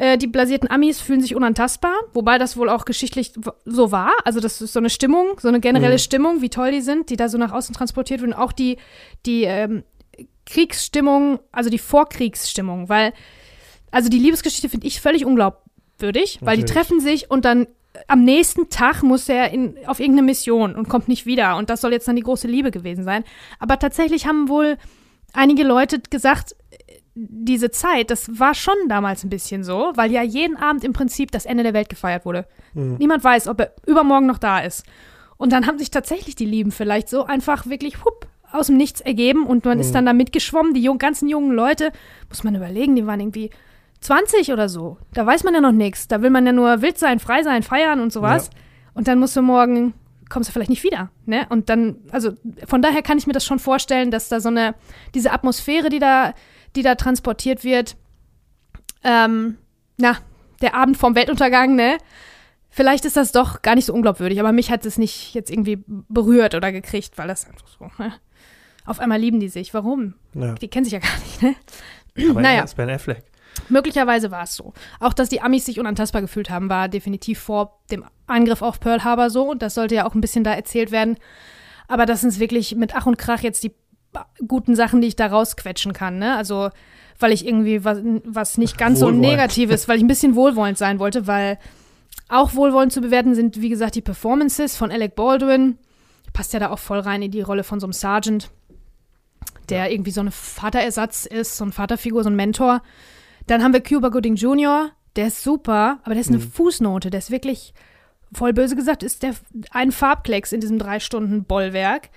Äh, die blasierten Amis fühlen sich unantastbar, wobei das wohl auch geschichtlich so war. Also das ist so eine Stimmung, so eine generelle mhm. Stimmung, wie toll die sind, die da so nach außen transportiert werden. Auch die, die ähm, Kriegsstimmung, also die Vorkriegsstimmung, weil, also die Liebesgeschichte finde ich völlig unglaubwürdig, weil die treffen sich und dann am nächsten Tag muss er in, auf irgendeine Mission und kommt nicht wieder. Und das soll jetzt dann die große Liebe gewesen sein. Aber tatsächlich haben wohl einige Leute gesagt, diese Zeit, das war schon damals ein bisschen so, weil ja jeden Abend im Prinzip das Ende der Welt gefeiert wurde. Mhm. Niemand weiß, ob er übermorgen noch da ist. Und dann haben sich tatsächlich die Lieben vielleicht so einfach wirklich hup, aus dem Nichts ergeben und man mhm. ist dann da mitgeschwommen. Die jung, ganzen jungen Leute, muss man überlegen, die waren irgendwie 20 oder so. Da weiß man ja noch nichts. Da will man ja nur wild sein, frei sein, feiern und sowas. Ja. Und dann musst du morgen, kommst du vielleicht nicht wieder. Ne? Und dann, also von daher kann ich mir das schon vorstellen, dass da so eine, diese Atmosphäre, die da die da transportiert wird. Ähm, na, der Abend vorm Weltuntergang, ne? Vielleicht ist das doch gar nicht so unglaubwürdig, aber mich hat es nicht jetzt irgendwie berührt oder gekriegt, weil das einfach so, ne? Auf einmal lieben die sich. Warum? Ja. Die kennen sich ja gar nicht, ne? Aber naja. ist Ben Affleck. Möglicherweise war es so. Auch, dass die Amis sich unantastbar gefühlt haben, war definitiv vor dem Angriff auf Pearl Harbor so. Und das sollte ja auch ein bisschen da erzählt werden. Aber dass es wirklich mit Ach und Krach jetzt die guten Sachen, die ich da rausquetschen kann. Ne? Also, weil ich irgendwie was, was nicht ganz so negatives, weil ich ein bisschen wohlwollend sein wollte, weil auch wohlwollend zu bewerten sind, wie gesagt, die Performances von Alec Baldwin. Passt ja da auch voll rein in die Rolle von so einem Sergeant, der irgendwie so ein Vaterersatz ist, so eine Vaterfigur, so ein Mentor. Dann haben wir Cuba Gooding Jr., der ist super, aber der ist eine mhm. Fußnote, der ist wirklich, voll böse gesagt, ist der ein Farbklecks in diesem drei Stunden Bollwerk.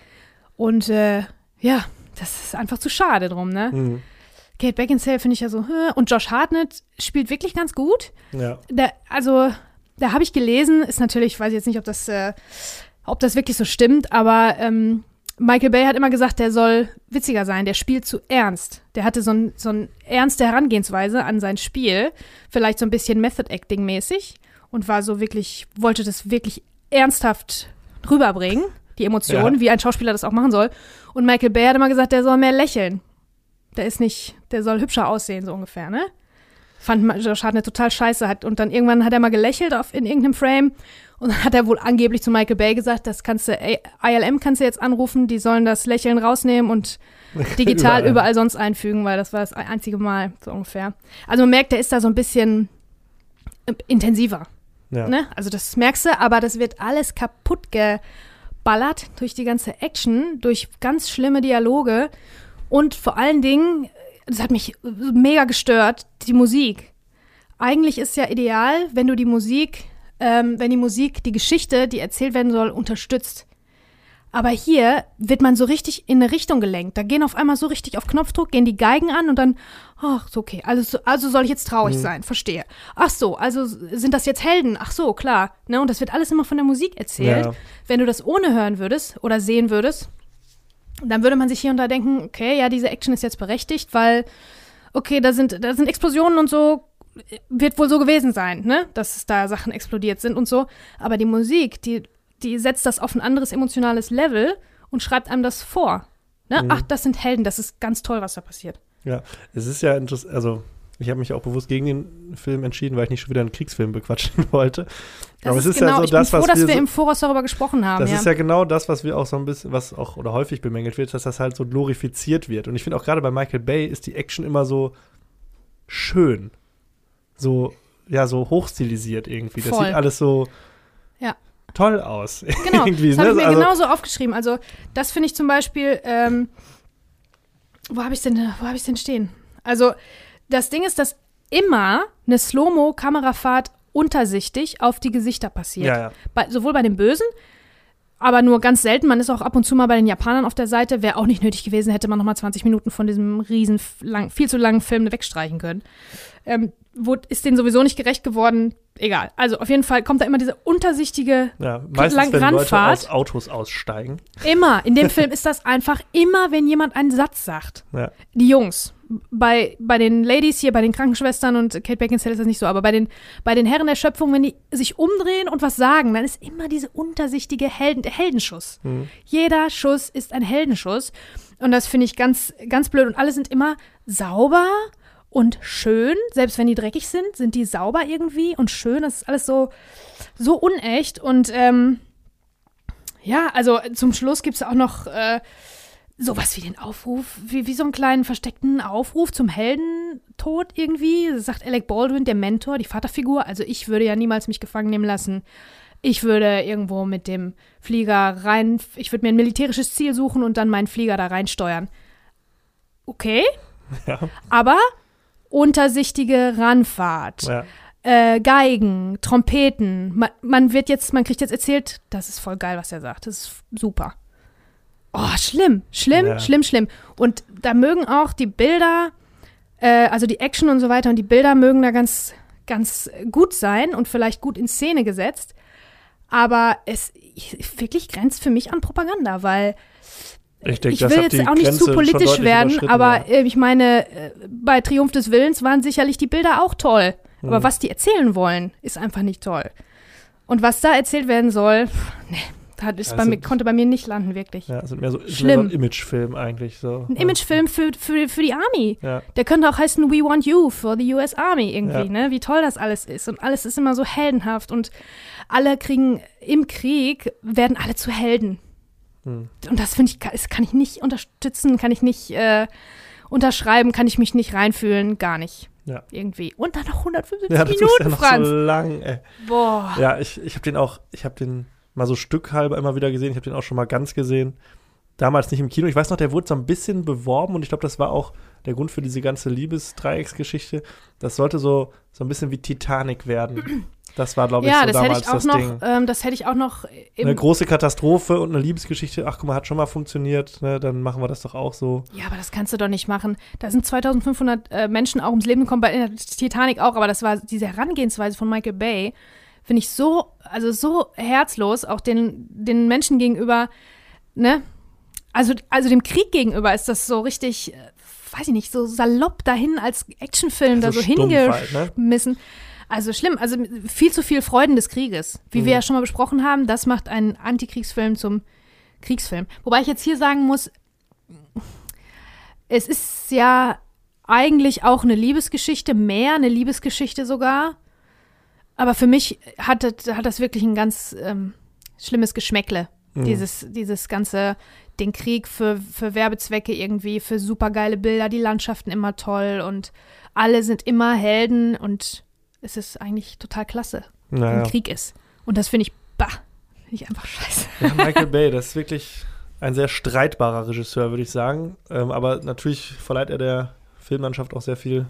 Und äh, ja, das ist einfach zu schade drum, ne? Mhm. Kate Beckinsale finde ich ja so, und Josh Hartnett spielt wirklich ganz gut. Ja. Da, also, da habe ich gelesen, ist natürlich, ich weiß jetzt nicht, ob das, äh, ob das wirklich so stimmt, aber ähm, Michael Bay hat immer gesagt, der soll witziger sein, der spielt zu ernst. Der hatte so ein, so ein ernste Herangehensweise an sein Spiel, vielleicht so ein bisschen Method Acting mäßig und war so wirklich, wollte das wirklich ernsthaft rüberbringen die Emotionen, ja. wie ein Schauspieler das auch machen soll. Und Michael Bay hat immer gesagt, der soll mehr lächeln. Der ist nicht, der soll hübscher aussehen, so ungefähr, ne? fand Josh Hartnett total scheiße. Hat, und dann irgendwann hat er mal gelächelt auf, in irgendeinem Frame und dann hat er wohl angeblich zu Michael Bay gesagt, das kannst du, ILM kannst du jetzt anrufen, die sollen das Lächeln rausnehmen und digital überall. überall sonst einfügen, weil das war das einzige Mal, so ungefähr. Also man merkt, der ist da so ein bisschen äh, intensiver. Ja. Ne? Also das merkst du, aber das wird alles kaputt geballert durch die ganze Action, durch ganz schlimme Dialoge und vor allen Dingen, das hat mich mega gestört, die Musik. Eigentlich ist ja ideal, wenn du die Musik ähm, wenn die Musik die Geschichte, die erzählt werden soll, unterstützt. Aber hier wird man so richtig in eine Richtung gelenkt. Da gehen auf einmal so richtig auf Knopfdruck, gehen die Geigen an und dann, ach, so okay, also, also soll ich jetzt traurig mhm. sein, verstehe. Ach so, also sind das jetzt Helden? Ach so, klar. Ne? Und das wird alles immer von der Musik erzählt. Ja. Wenn du das ohne hören würdest oder sehen würdest, dann würde man sich hier und da denken, okay, ja, diese Action ist jetzt berechtigt, weil, okay, da sind, da sind Explosionen und so, wird wohl so gewesen sein, ne? Dass da Sachen explodiert sind und so. Aber die Musik, die, die setzt das auf ein anderes emotionales Level und schreibt einem das vor. Ne? Mhm. Ach, das sind Helden, das ist ganz toll, was da passiert. Ja, es ist ja interessant, also ich habe mich auch bewusst gegen den Film entschieden, weil ich nicht schon wieder einen Kriegsfilm bequatschen wollte. Das Aber es ist genau, ja so ich das, bin froh, was dass wir, wir im Voraus darüber gesprochen haben. Das ja. ist ja genau das, was wir auch so ein bisschen, was auch oder häufig bemängelt wird, dass das halt so glorifiziert wird. Und ich finde auch gerade bei Michael Bay ist die Action immer so schön so, ja, so hochstilisiert irgendwie. Das Voll. sieht alles so ja. Toll aus. Genau, das habe ich ne? mir also, genauso aufgeschrieben. Also, das finde ich zum Beispiel, ähm, wo habe ich denn, wo habe ich denn stehen? Also, das Ding ist, dass immer eine Slow-Mo-Kamerafahrt untersichtig auf die Gesichter passiert. Ja, ja. Bei, sowohl bei den Bösen, aber nur ganz selten. Man ist auch ab und zu mal bei den Japanern auf der Seite. Wäre auch nicht nötig gewesen, hätte man noch mal 20 Minuten von diesem riesen, lang, viel zu langen Film wegstreichen können. Ähm, wo, ist denen sowieso nicht gerecht geworden. Egal. Also auf jeden Fall kommt da immer diese untersichtige ja, meistens, wenn Leute aus Autos aussteigen. Immer. In dem Film ist das einfach immer, wenn jemand einen Satz sagt. Ja. Die Jungs. Bei, bei den Ladies hier, bei den Krankenschwestern und Kate Beckinsale ist das nicht so, aber bei den, bei den Herren der Schöpfung, wenn die sich umdrehen und was sagen, dann ist immer diese untersichtige Helden, Heldenschuss. Mhm. Jeder Schuss ist ein Heldenschuss. Und das finde ich ganz, ganz blöd. Und alle sind immer sauber und schön. Selbst wenn die dreckig sind, sind die sauber irgendwie und schön. Das ist alles so, so unecht. Und ähm, ja, also zum Schluss gibt es auch noch äh, sowas wie den Aufruf, wie, wie so einen kleinen versteckten Aufruf zum Heldentod irgendwie. Das sagt Alec Baldwin, der Mentor, die Vaterfigur. Also ich würde ja niemals mich gefangen nehmen lassen. Ich würde irgendwo mit dem Flieger rein, ich würde mir ein militärisches Ziel suchen und dann meinen Flieger da reinsteuern. Okay. Ja. Aber untersichtige Ranfahrt. Ja. Äh, Geigen, Trompeten. Man, man, wird jetzt, man kriegt jetzt erzählt, das ist voll geil, was er sagt. Das ist super. Oh, schlimm, schlimm, ja. schlimm, schlimm. Und da mögen auch die Bilder, äh, also die Action und so weiter und die Bilder mögen da ganz, ganz gut sein und vielleicht gut in Szene gesetzt. Aber es wirklich grenzt für mich an Propaganda, weil ich, denk, ich will jetzt auch nicht Grenze zu politisch werden, aber ja. Äh, ich meine, äh, bei Triumph des Willens waren sicherlich die Bilder auch toll. Mhm. Aber was die erzählen wollen, ist einfach nicht toll. Und was da erzählt werden soll, nee, das ist ja, bei mir, konnte bei mir nicht landen, wirklich. Ja, sind mehr so, Schlimm. So ein Imagefilm eigentlich. So. Ein Imagefilm für, für, für die Army. Ja. Der könnte auch heißen We Want You for the US Army irgendwie, ja. ne? Wie toll das alles ist. Und alles ist immer so heldenhaft und alle kriegen im Krieg, werden alle zu Helden. Hm. Und das finde ich, das kann ich nicht unterstützen, kann ich nicht äh, unterschreiben, kann ich mich nicht reinfühlen, gar nicht. Ja. Irgendwie. Und dann noch 175 ja, das Minuten, ist ja noch Franz. so lang, ey. Boah. Ja, ich, ich habe den auch, ich habe den mal so stückhalber immer wieder gesehen. Ich habe den auch schon mal ganz gesehen. Damals nicht im Kino. Ich weiß noch, der wurde so ein bisschen beworben und ich glaube, das war auch der Grund für diese ganze Liebesdreiecksgeschichte. Das sollte so, so ein bisschen wie Titanic werden. Das war, glaube ich, ja, so das damals hätte ich auch das noch, Ding. Ähm, das hätte ich auch noch. Eine große Katastrophe und eine Liebesgeschichte. Ach, guck mal, hat schon mal funktioniert. Ne, dann machen wir das doch auch so. Ja, aber das kannst du doch nicht machen. Da sind 2500 äh, Menschen auch ums Leben gekommen, bei der Titanic auch. Aber das war diese Herangehensweise von Michael Bay, finde ich so, also so herzlos, auch den, den Menschen gegenüber, ne? Also, also dem Krieg gegenüber ist das so richtig, äh, weiß ich nicht, so salopp dahin als Actionfilm also da so hingeschmissen. Halt, ne? Also schlimm, also viel zu viel Freuden des Krieges. Wie mhm. wir ja schon mal besprochen haben, das macht einen Antikriegsfilm zum Kriegsfilm. Wobei ich jetzt hier sagen muss, es ist ja eigentlich auch eine Liebesgeschichte, mehr eine Liebesgeschichte sogar. Aber für mich hat das, hat das wirklich ein ganz ähm, schlimmes Geschmäckle. Mhm. Dieses, dieses ganze, den Krieg für, für Werbezwecke irgendwie, für supergeile Bilder, die Landschaften immer toll und alle sind immer Helden und es ist eigentlich total klasse, wenn Naja. Krieg ist. Und das finde ich, bah, finde ich einfach scheiße. Ja, Michael Bay, das ist wirklich ein sehr streitbarer Regisseur, würde ich sagen. Ähm, aber natürlich verleiht er der Filmlandschaft auch sehr viel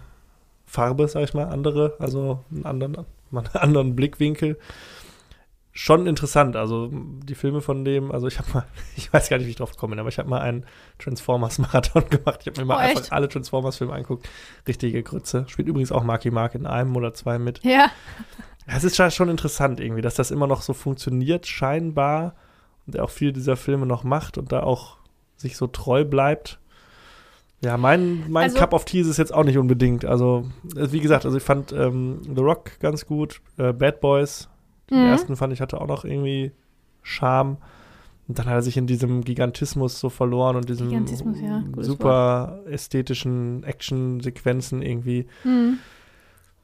Farbe, sag ich mal, andere, also einen anderen, einen anderen Blickwinkel. Schon interessant, also die Filme von dem, also ich habe mal, ich weiß gar nicht, wie ich drauf gekommen bin, aber ich habe mal einen Transformers-Marathon gemacht. Ich habe mir mal Oh, einfach echt? alle Transformers-Filme angeguckt. Richtige Grütze. Spielt übrigens auch Marky Mark in einem oder zwei mit. Ja, es ist schon- interessant irgendwie, dass das immer noch so funktioniert, scheinbar. Und er auch viele dieser Filme noch macht und da auch sich so treu bleibt. Ja, mein, mein Also- Cup of Tea ist es jetzt auch nicht unbedingt. Also, äh, wie gesagt, also ich fand ähm, The Rock ganz gut, äh, Bad Boys, den Mhm. ersten fand ich hatte auch noch irgendwie Charme. Und dann hat er sich in diesem Gigantismus so verloren und diesem ja, super ästhetischen Action-Sequenzen irgendwie Mhm.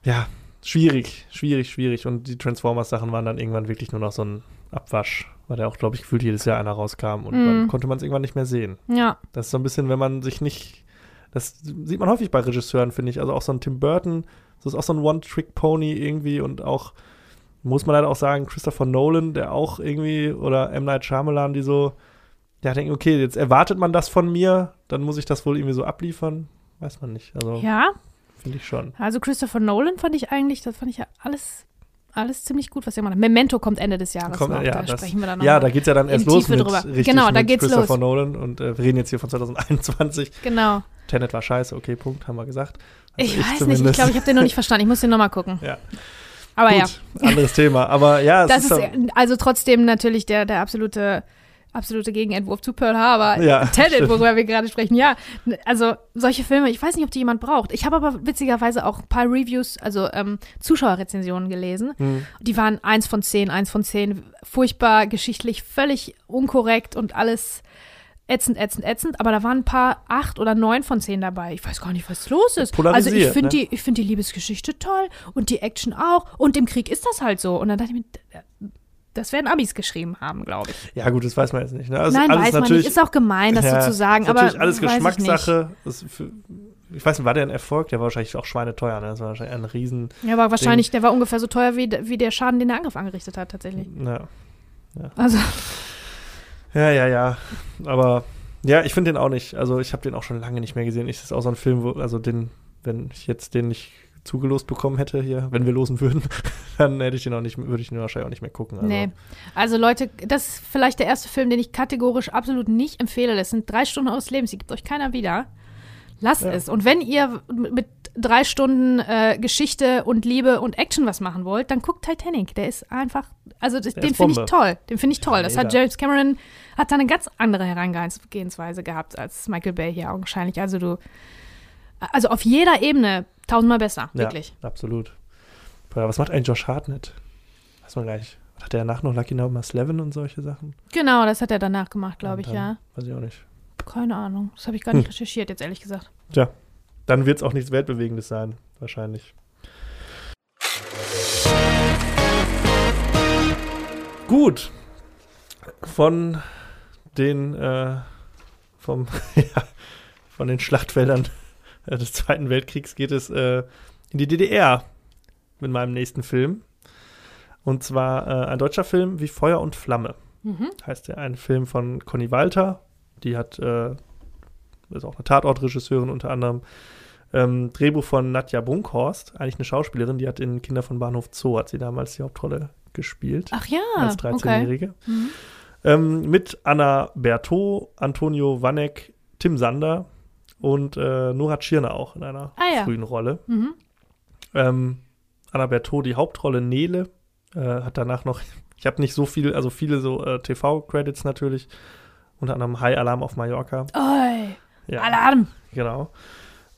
ja, schwierig, schwierig, schwierig. Und die Transformers-Sachen waren dann irgendwann wirklich nur noch so ein Abwasch, weil da auch, glaube ich, gefühlt jedes Jahr einer rauskam und Mhm. dann konnte man es irgendwann nicht mehr sehen. ja. Das ist so ein bisschen, wenn man sich nicht, das sieht man häufig bei Regisseuren, finde ich. Also auch so ein Tim Burton, das ist auch so ein One-Trick-Pony irgendwie und auch, muss man leider auch sagen, Christopher Nolan, der auch irgendwie, oder M. Night Shyamalan, die so, ja, denken, okay, jetzt erwartet man das von mir, dann muss ich das wohl irgendwie so abliefern. Weiß man nicht. Also, Ja, finde ich schon. also Christopher Nolan fand ich eigentlich, das fand ich ja alles, alles ziemlich gut, was er gemacht hat. Memento kommt Ende des Jahres Kommt, noch, ja, da das- sprechen wir dann noch Ja, da geht's ja dann erst los mit, drüber. richtig, Genau, da mit geht's Christopher los. Nolan und äh, wir reden jetzt hier von 2021. Genau. Tenet war scheiße, okay, Punkt, haben wir gesagt. Also Ich, weiß nicht, ich zumindest. glaube, ich habe den noch nicht verstanden. Ich muss den nochmal gucken. Ja. Aber ja, Gut, anderes Thema. Aber ja, es das ist, ist also trotzdem natürlich der, der absolute, absolute Gegenentwurf zu Pearl Harbor. Ja, Tenet, worüber wir gerade sprechen. Ja, also solche Filme, ich weiß nicht, ob die jemand braucht. Ich habe aber witzigerweise auch ein paar Reviews, also ähm, Zuschauerrezensionen gelesen. hm, Die waren eins von zehn, eins von zehn, furchtbar geschichtlich, völlig unkorrekt und alles ätzend, ätzend, ätzend. Aber da waren ein paar acht oder neun von zehn dabei. Ich weiß gar nicht, was los ist. Also ich finde ne? die, ich finde die Liebesgeschichte toll und die Action auch. Und im Krieg ist das halt so. Und dann dachte ich mir, das werden Abis geschrieben haben, glaube ich. ja gut, das weiß man jetzt nicht. Ne? Also Nein, weiß man nicht. Ist auch gemein, das ja, so zu sagen. ist Aber natürlich alles ich. Geschmackssache. Ist für, ich weiß nicht, war der ein Erfolg? Der war wahrscheinlich auch schweineteuer. Ne? Das war wahrscheinlich ein Riesen. Ja, aber wahrscheinlich, der war ungefähr so teuer wie, wie der Schaden, den der Angriff angerichtet hat, tatsächlich. Ja. Also, Ja, ja, ja. Aber ja, ich finde den auch nicht. Also ich habe den auch schon lange nicht mehr gesehen. Ich, das ist auch so ein Film, wo, also den, wenn ich jetzt den nicht zugelost bekommen hätte hier, wenn wir losen würden, dann hätte ich den auch nicht, würde ich den wahrscheinlich auch nicht mehr gucken. Also, nee. Also, Leute, das ist vielleicht der erste Film, den ich kategorisch absolut nicht empfehle. Das sind drei Stunden eures Lebens, die gibt euch keiner wieder. Lasst Ja. es. Und wenn ihr mit mit drei Stunden äh, Geschichte und Liebe und Action was machen wollt, dann guckt Titanic. Der ist einfach, also das, den finde ich toll. Den finde ich toll. Das hat. James Cameron, hat da eine ganz andere Herangehensweise gehabt als Michael Bay hier augenscheinlich. Also du, also auf jeder Ebene tausendmal besser, Ja, wirklich. absolut. Boah, Was macht eigentlich Josh Hartnett? Weiß man gleich. Hat er danach noch Lucky Number 11 und solche Sachen? Genau, das hat er danach gemacht, glaube ich, dann- ja. Weiß ich auch nicht. Keine Ahnung. Das habe ich gar Hm. nicht recherchiert, jetzt ehrlich gesagt. Tja, dann wird es auch nichts Weltbewegendes sein, wahrscheinlich. Gut. Von den, äh, vom, ja, von den Schlachtfeldern äh, des Zweiten Weltkriegs geht es äh, in die DDR mit meinem nächsten Film. Und zwar äh, ein deutscher Film wie Feuer und Flamme Mhm. heißt der, ein Film von Conny Walter. Die hat, äh, ist auch eine Tatortregisseurin unter anderem. Ähm, Drehbuch von Nadja Brunkhorst, eigentlich eine Schauspielerin, die hat in Kinder von Bahnhof Zoo, hat sie damals die Hauptrolle gespielt, Ach ja, als okay. 13-Jährige. Mhm. Ähm, mit Anna Berthaud, Antonio Wanek, Tim Sander und äh, Nora Tschirner auch in einer Ah ja. frühen Rolle. Mhm. Ähm, Anna Berthaud, die Hauptrolle Nele, äh, hat danach noch, ich habe nicht so viel, also viele so äh, TV-Credits natürlich, unter anderem High Alarm auf Mallorca. Oi, Ja, Alarm. genau.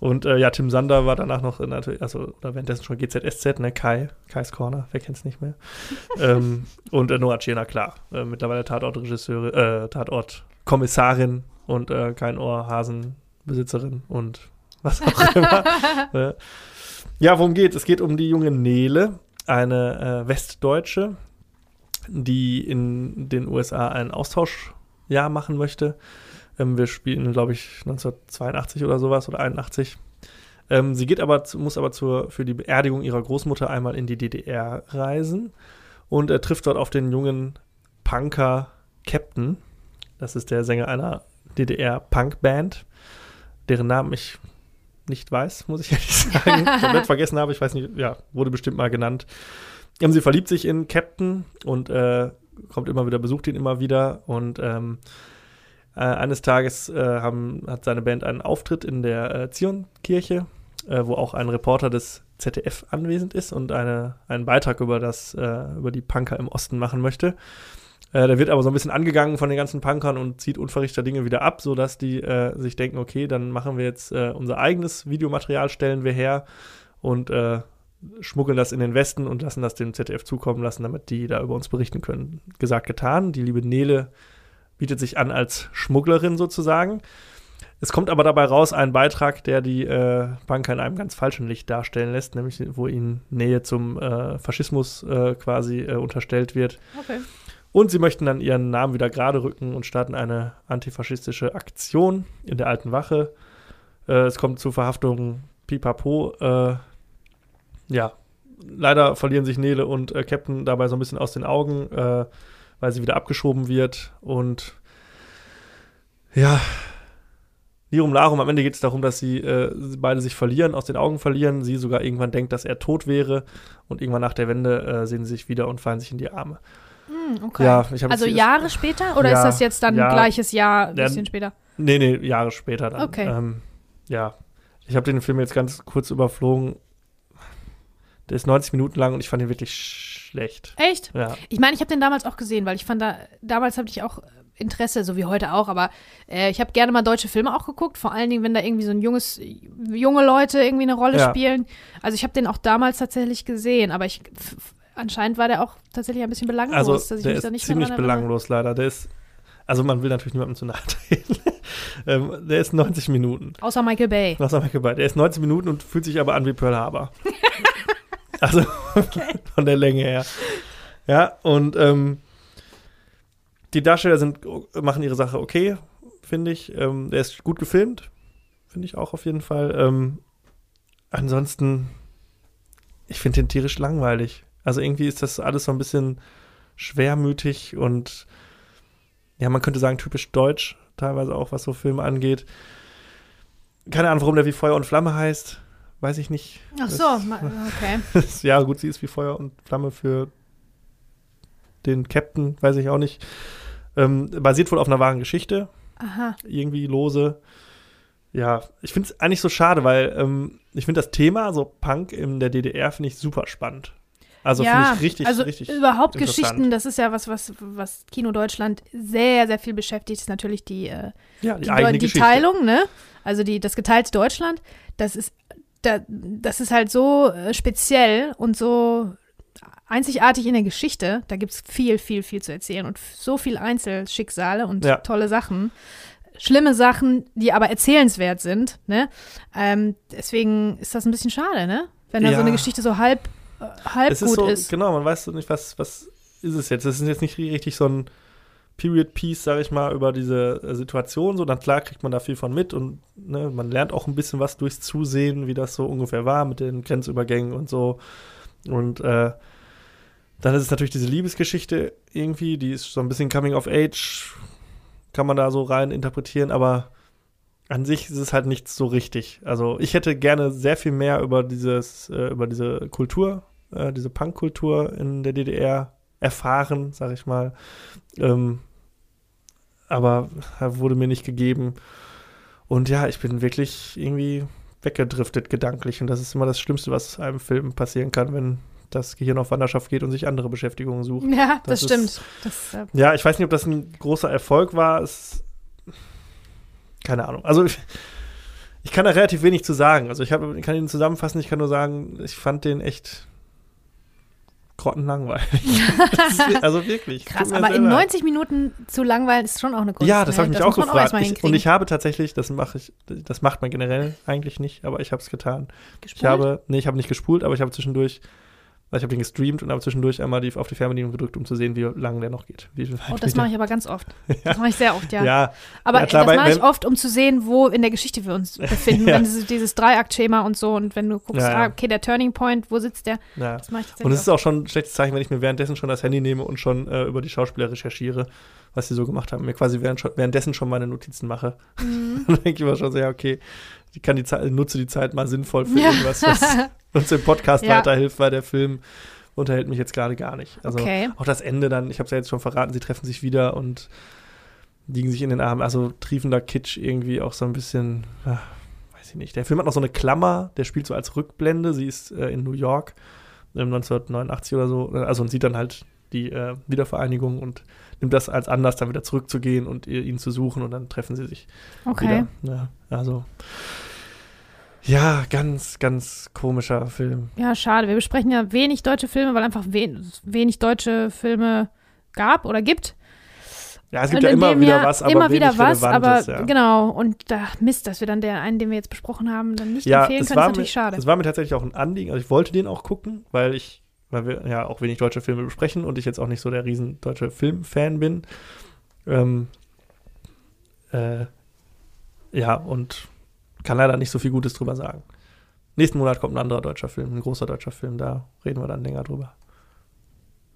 Und äh, ja, Tim Sander war danach noch natürlich, also oder währenddessen schon GZSZ, ne, Kai, Kais Corner, wer kennt's nicht mehr. ähm, und äh, Noah Tschirner, klar, äh, mittlerweile Tatortregisseurin, äh, Tatortkommissarin und äh, kein Ohrhasenbesitzerin und was auch immer. Ne? ja, worum geht es? Es geht um die junge Nele, eine äh, Westdeutsche, die in den USA ein Austauschjahr machen möchte. Ähm, wir spielen, glaube ich, 1982 oder sowas oder 81. Ähm, sie geht aber, muss aber zur, für die Beerdigung ihrer Großmutter einmal in die DDR reisen und er trifft dort auf den jungen Punker Captain. Das ist der Sänger einer DDR-Punk-Band, deren Namen ich nicht weiß, muss ich ehrlich sagen. Komplett vergessen habe. Ich weiß nicht, ja, wurde bestimmt mal genannt. Ähm, sie verliebt sich in Captain und äh, kommt immer wieder, besucht ihn immer wieder und ähm, äh, eines Tages äh, haben, hat seine Band einen Auftritt in der äh, Zionkirche, äh, wo auch ein Reporter des ZDF anwesend ist und eine, einen Beitrag über, das, äh, über die Punker im Osten machen möchte. Äh, der wird aber so ein bisschen angegangen von den ganzen Punkern und zieht unverrichter Dinge wieder ab, sodass die sich denken, okay, dann machen wir jetzt unser eigenes Videomaterial, stellen wir her und schmuggeln das in den Westen und lassen das dem ZDF zukommen lassen, damit die da über uns berichten können. Gesagt, getan. Die liebe Nele bietet sich an als Schmugglerin sozusagen. Es kommt aber dabei raus ein Beitrag, der die äh, Banker in einem ganz falschen Licht darstellen lässt, nämlich wo ihnen Nähe zum äh, Faschismus äh, quasi äh, unterstellt wird. Okay. Und sie möchten dann ihren Namen wieder gerade rücken und starten eine antifaschistische Aktion in der alten Wache. Äh, es kommt zu Verhaftungen pipapo. Äh, ja, leider verlieren sich Nele und Captain dabei so ein bisschen aus den Augen, weil sie wieder abgeschoben wird. Und ja, Lirum Larum, am Ende geht es darum, dass sie äh, beide sich verlieren, aus den Augen verlieren. Sie sogar irgendwann denkt, dass er tot wäre. Und irgendwann nach der Wende äh, sehen sie sich wieder und fallen sich in die Arme. Hm, okay. Ja, also Jahre später oder Ja, ist das jetzt dann ja. gleiches Jahr, ein bisschen später? Nee, nee, Jahre später dann. Okay. Ähm, ja. Ich habe den Film jetzt ganz kurz überflogen. Der ist 90 Minuten lang und ich fand ihn wirklich schlecht. Echt? Ja. Ich meine, ich habe den damals auch gesehen, weil ich fand da, damals hatte ich auch Interesse, so wie heute auch, aber äh, ich habe gerne mal deutsche Filme auch geguckt, vor allen Dingen, wenn da irgendwie so ein junges, junge Leute irgendwie eine Rolle Ja. spielen. Also ich habe den auch damals tatsächlich gesehen, aber ich anscheinend war der auch tatsächlich ein bisschen belanglos, Also, dass ich der mich ist da nicht ziemlich belanglos leider. Der ist, also man will natürlich niemandem zu nahe treten. ähm, der ist 90 Minuten. Außer Michael Bay. Haben wir dabei? Der ist 90 Minuten und fühlt sich aber an wie Pearl Harbor. also von der Länge her. Ja, und ähm, die Darsteller sind, machen ihre Sache okay, finde ich. Ähm, der ist gut gefilmt, finde ich auch auf jeden Fall. Ähm, ansonsten, ich finde den tierisch langweilig. Also irgendwie ist das alles so ein bisschen schwermütig und ja, man könnte sagen typisch deutsch, teilweise auch, was so Filme angeht. Keine Ahnung, warum der wie Feuer und Flamme heißt. Weiß ich nicht. Ach so, ma- okay. Das, ja, gut, sie ist wie Feuer und Flamme für den Captain, weiß ich auch nicht. Ähm, basiert wohl auf einer wahren Geschichte, Aha. irgendwie lose. Ja, ich finde es eigentlich so schade, weil ähm, ich finde das Thema, so Punk in der DDR, finde ich super spannend. Also ja, finde ich richtig, also richtig. überhaupt. Geschichten, das ist ja was, was, was Kino Deutschland sehr, sehr viel beschäftigt, ist natürlich die, äh, Ja, die, die, die. Teilung, ne? Also die, das geteilte Deutschland, das ist, da, das ist halt so äh, speziell und so einzigartig in der Geschichte. Da gibt es viel, viel, viel zu erzählen und so viel Einzelschicksale und Ja. tolle Sachen. Schlimme Sachen, die aber erzählenswert sind, ne? Ähm, deswegen ist das ein bisschen schade, ne? Wenn da Ja. so eine Geschichte so halb, äh, halb es ist gut so, ist. genau, man weiß so nicht, was, was ist es jetzt. Das ist jetzt nicht richtig so ein Period-Piece, sag ich mal, über diese äh, Situation. So, dann klar kriegt man da viel von mit und ne, man lernt auch ein bisschen was durchs Zusehen, wie das so ungefähr war mit den Grenzübergängen und so. Und äh, dann ist es natürlich diese Liebesgeschichte irgendwie, die ist so ein bisschen Coming of Age, kann man da so rein interpretieren, aber an sich ist es halt nichts so richtig. Also ich hätte gerne sehr viel mehr über dieses, äh, über diese Kultur, äh, diese Punkkultur in der DDR erfahren, sag ich mal. Ähm, aber äh, wurde mir nicht gegeben. Und ja, ich bin wirklich irgendwie weggedriftet gedanklich. Und das ist immer das Schlimmste, was einem Film passieren kann, wenn das Gehirn auf Wanderschaft geht und sich andere Beschäftigungen sucht. Ja, das, Das stimmt. ist- Das, äh, Ja, ich weiß nicht, ob das ein großer Erfolg war. Es, keine Ahnung. Also ich, ich kann da relativ wenig zu sagen. Also ich hab, ich kann ihn zusammenfassen. Ich kann nur sagen, ich fand den echt grottenlangweilig. Das ist- also wirklich. Krass, aber in leid. 90 Minuten zu langweilen ist schon auch eine Kunst. Ja, das ne? habe ich mich das auch gefragt. ich, und ich habe tatsächlich, das mache ich, das macht man generell eigentlich nicht, aber ich habe es getan. Ich Gespult? habe, nee, ich habe nicht gespult, aber ich habe zwischendurch, also ich habe den gestreamt und habe zwischendurch einmal die, auf die Fernbedienung gedrückt, um zu sehen, wie lange der noch geht. Wie Oh, das mache ich aber ganz oft. Das mache ich sehr oft, ja. Ja, Aber Ja, klar, das mache ich oft, um zu sehen, wo in der Geschichte wir uns befinden. Wenn dieses, dieses Dreiaktschema und so und wenn du guckst, ah, okay, der Turning Point, wo sitzt der? Das mache ich tatsächlich Und es ist auch schon ein schlechtes Zeichen, wenn ich mir währenddessen schon das Handy nehme und schon äh, über die Schauspieler recherchiere, was sie so gemacht haben. Mir quasi während, währenddessen schon meine Notizen mache. Mhm. Dann denke ich immer schon so, ja, okay, ich kann die Zeit, nutze die Zeit mal sinnvoll für Ja. irgendwas, was uns im Podcast Ja. weiterhilft, weil der Film unterhält mich jetzt gerade gar nicht. Also Okay. auch das Ende dann, ich habe es ja jetzt schon verraten, sie treffen sich wieder und liegen sich in den Armen. Also triefender Kitsch irgendwie auch so ein bisschen, ja, weiß ich nicht. Der Film hat noch so eine Klammer, der spielt so als Rückblende. Sie ist äh, in New York ähm, 1989 oder so. Also und sieht dann halt die äh, Wiedervereinigung und nimmt das als Anlass, dann wieder zurückzugehen und ihn zu suchen und dann treffen sie sich Okay. wieder. Ja, also ja, ganz, ganz komischer Film. Ja, schade. Wir besprechen ja wenig deutsche Filme, weil einfach wen wenig deutsche Filme gab oder gibt. Ja, es gibt Und ja immer wieder was, aber immer wieder was, aber Relevantes, ja. genau. Und da Mist, dass wir dann der einen, den wir jetzt besprochen haben, dann nicht Ja, empfehlen können, ist mir, natürlich schade. es war mir tatsächlich auch ein Anliegen. Also ich wollte den auch gucken, weil ich, weil wir ja auch wenig deutsche Filme besprechen und ich jetzt auch nicht so der riesen deutsche Filmfan bin. Ähm, äh, ja, und kann leider nicht so viel Gutes drüber sagen. Nächsten Monat kommt ein anderer deutscher Film, ein großer deutscher Film, da reden wir dann länger drüber.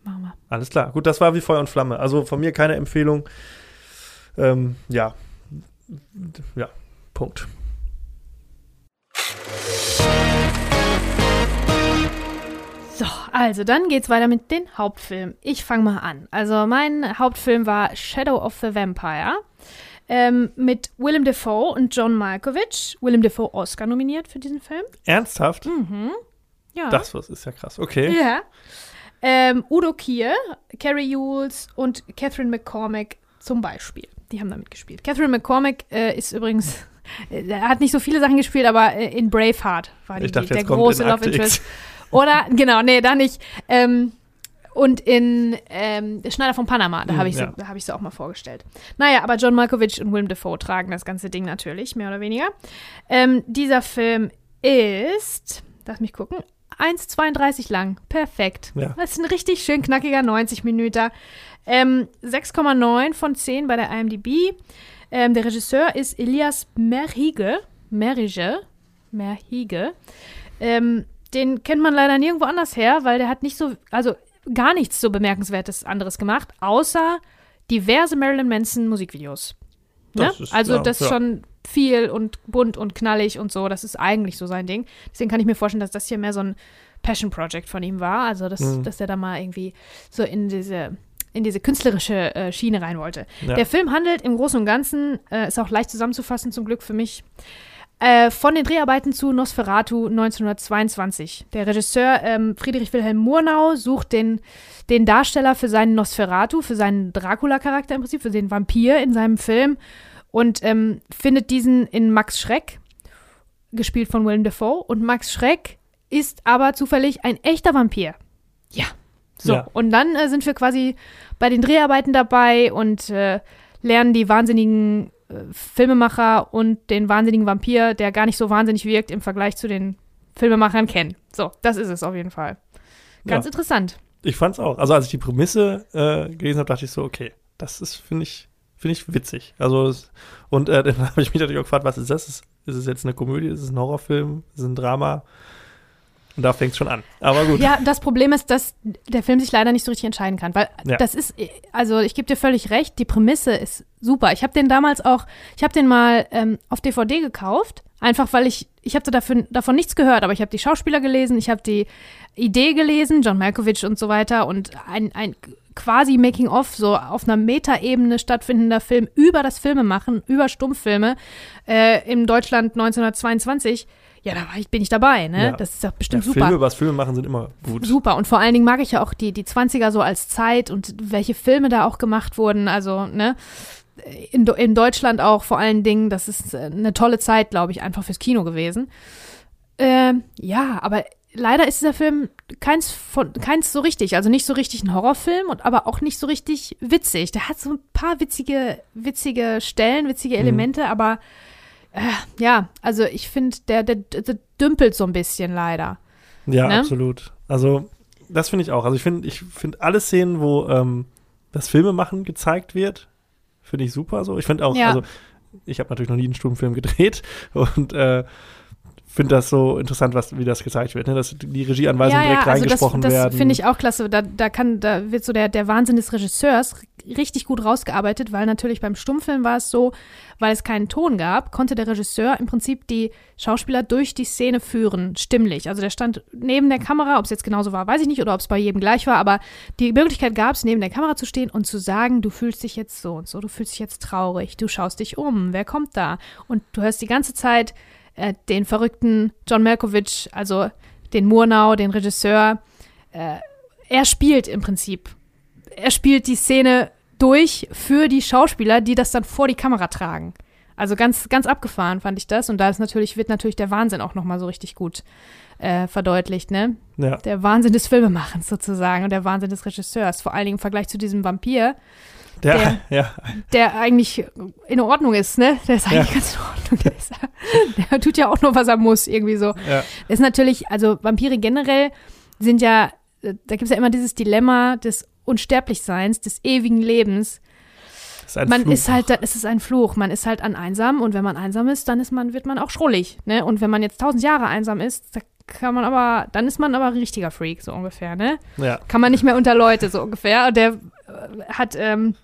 Machen wir. Alles klar. Gut, das war wie Feuer und Flamme. Also von mir keine Empfehlung. Ähm, ja. Ja, Punkt. So, also dann geht's weiter mit den Hauptfilmen. Ich fange mal an. Also mein Hauptfilm war Shadow of the Vampire ähm, mit Willem Dafoe und John Malkovich. Willem Dafoe Oscar nominiert für diesen Film. Ernsthaft? Mhm. Ja. Das was ist ja krass. Okay. Ja. Ähm, Udo Kier, Carrie Hughes und Catherine McCormack zum Beispiel. Die haben da mitgespielt. Catherine McCormack äh, ist übrigens, äh, er hat nicht so viele Sachen gespielt, aber äh, in Braveheart war die, Ich dachte, die, der große Love Interest. Oder, genau, nee, da nicht. Ähm, und in ähm, der Schneider von Panama, da Mhm, habe ich, so, ja. da hab ich sie auch mal vorgestellt. Naja, aber John Malkovich und Willem Dafoe tragen das ganze Ding natürlich, mehr oder weniger. Ähm, dieser Film ist, lass mich gucken, 1,32 lang. Perfekt. Ja. Das ist ein richtig schön knackiger 90 Minuten. Ähm, 6,9 von 10 bei der IMDb. Ähm, der Regisseur ist Elias Merhige. Merige. Merhige. Ähm, den kennt man leider nirgendwo anders her, weil der hat nicht so, also gar nichts so bemerkenswertes anderes gemacht, außer diverse Marilyn Manson Musikvideos. Ne? Das ist- also ja, das ist ja. schon viel und bunt und knallig und so. Das ist eigentlich so sein Ding. Deswegen kann ich mir vorstellen, dass das hier mehr so ein Passion Project von ihm war. Also dass, Mhm. dass er da mal irgendwie so in diese in diese künstlerische äh, Schiene rein wollte. Ja. Der Film handelt im Großen und Ganzen, äh, ist auch leicht zusammenzufassen, zum Glück für mich, äh, von den Dreharbeiten zu Nosferatu 1922. Der Regisseur ähm, Friedrich Wilhelm Murnau sucht den, den Darsteller für seinen Nosferatu, für seinen Dracula-Charakter im Prinzip, für den Vampir in seinem Film und ähm, findet diesen in Max Schreck, gespielt von Willem Dafoe. Und Max Schreck ist aber zufällig ein echter Vampir. Ja. So, Ja. und dann äh, sind wir quasi bei den Dreharbeiten dabei und äh, lernen die wahnsinnigen Filmemacher und den wahnsinnigen Vampir, der gar nicht so wahnsinnig wirkt im Vergleich zu den Filmemachern, kennen. So, das ist es auf jeden Fall. Ganz Ja. interessant. Ich fand's auch. Also als ich die Prämisse äh, gelesen habe, dachte ich so, okay, das ist, finde ich, finde ich witzig. Also und äh, dann habe ich mich natürlich auch gefragt, was ist das? Ist, ist es jetzt eine Komödie? Ist es ein Horrorfilm? Ist es ein Drama? Und da fängt es schon an. Aber gut. Ja, das Problem ist, dass der Film sich leider nicht so richtig entscheiden kann, weil Ja. das ist, also ich gebe dir völlig recht, die Prämisse ist super. Ich habe den damals auch, ich habe den mal ähm, auf DVD gekauft, einfach weil ich, ich habe dafür, davon nichts gehört, aber ich habe die Schauspieler gelesen, ich habe die Idee gelesen, John Malkovich und so weiter und ein, ein quasi Making-of, so auf einer Metaebene stattfindender Film über das Filmemachen, über Stummfilme äh, in Deutschland 1922. Ja, da ich, bin ich dabei, ne? Ja. Das ist doch Ja, bestimmt super. Filme, was Filme machen, sind immer gut. Super. Und vor allen Dingen mag ich ja auch die, die 20er so als Zeit und welche Filme da auch gemacht wurden. Also, ne? In, in Deutschland auch vor allen Dingen. Das ist äh, eine tolle Zeit, glaube ich, einfach fürs Kino gewesen. Ähm, ja, aber leider ist dieser Film keins, von, keins so richtig. Also nicht so richtig ein Horrorfilm, und aber auch nicht so richtig witzig. Der hat so ein paar witzige, witzige Stellen, witzige Elemente, mhm. aber äh, ja, also ich finde, der, der, der, dümpelt so ein bisschen leider. Ja, ne? absolut. Also, das finde ich auch. Also ich finde, ich finde alle Szenen, wo ähm, das Filmemachen gezeigt wird, finde ich super so. Ich finde auch, ja. also ich habe natürlich noch nie einen Stummfilm gedreht und äh, finde das so interessant, was, wie das gezeigt wird, ne? dass die Regieanweisungen ja, direkt ja, also reingesprochen das, das werden. Das finde ich auch klasse. Da, da, kann, da wird so der, der Wahnsinn des Regisseurs richtig gut rausgearbeitet, weil natürlich beim Stummfilm war es so, weil es keinen Ton gab, konnte der Regisseur im Prinzip die Schauspieler durch die Szene führen, stimmlich. Also der stand neben der Kamera, ob es jetzt genauso war, weiß ich nicht, oder ob es bei jedem gleich war, aber die Möglichkeit gab es, neben der Kamera zu stehen und zu sagen, du fühlst dich jetzt so und so, du fühlst dich jetzt traurig, du schaust dich um, wer kommt da? Und du hörst die ganze Zeit äh, den verrückten John Malkovich, also den Murnau, den Regisseur, äh, er spielt im Prinzip. Er spielt die Szene durch für die Schauspieler, die das dann vor die Kamera tragen. Also ganz, ganz abgefahren fand ich das. Und da ist natürlich, wird natürlich der Wahnsinn auch nochmal so richtig gut äh, verdeutlicht, ne? Ja. Der Wahnsinn des Filmemachens sozusagen und der Wahnsinn des Regisseurs. Vor allen Dingen im Vergleich zu diesem Vampir, der, der, ja. der eigentlich in Ordnung ist, ne? Der ist eigentlich ja. ganz in Ordnung. Der, ist, der, tut ja auch nur, was er muss, irgendwie so. Ja. Ist natürlich, also Vampire generell sind ja, da gibt es ja immer dieses Dilemma des Unsterblichseins, des ewigen Lebens. Ist man Fluch. ist halt, es ist ein Fluch. Man ist halt an einsam und wenn man einsam ist, dann ist man, wird man auch schrullig. Ne? Und wenn man jetzt tausend Jahre einsam ist, da kann man aber, dann ist man aber ein richtiger Freak, so ungefähr, ne? Ja. Kann man nicht mehr unter Leute, so ungefähr. Und der äh, hat, ähm,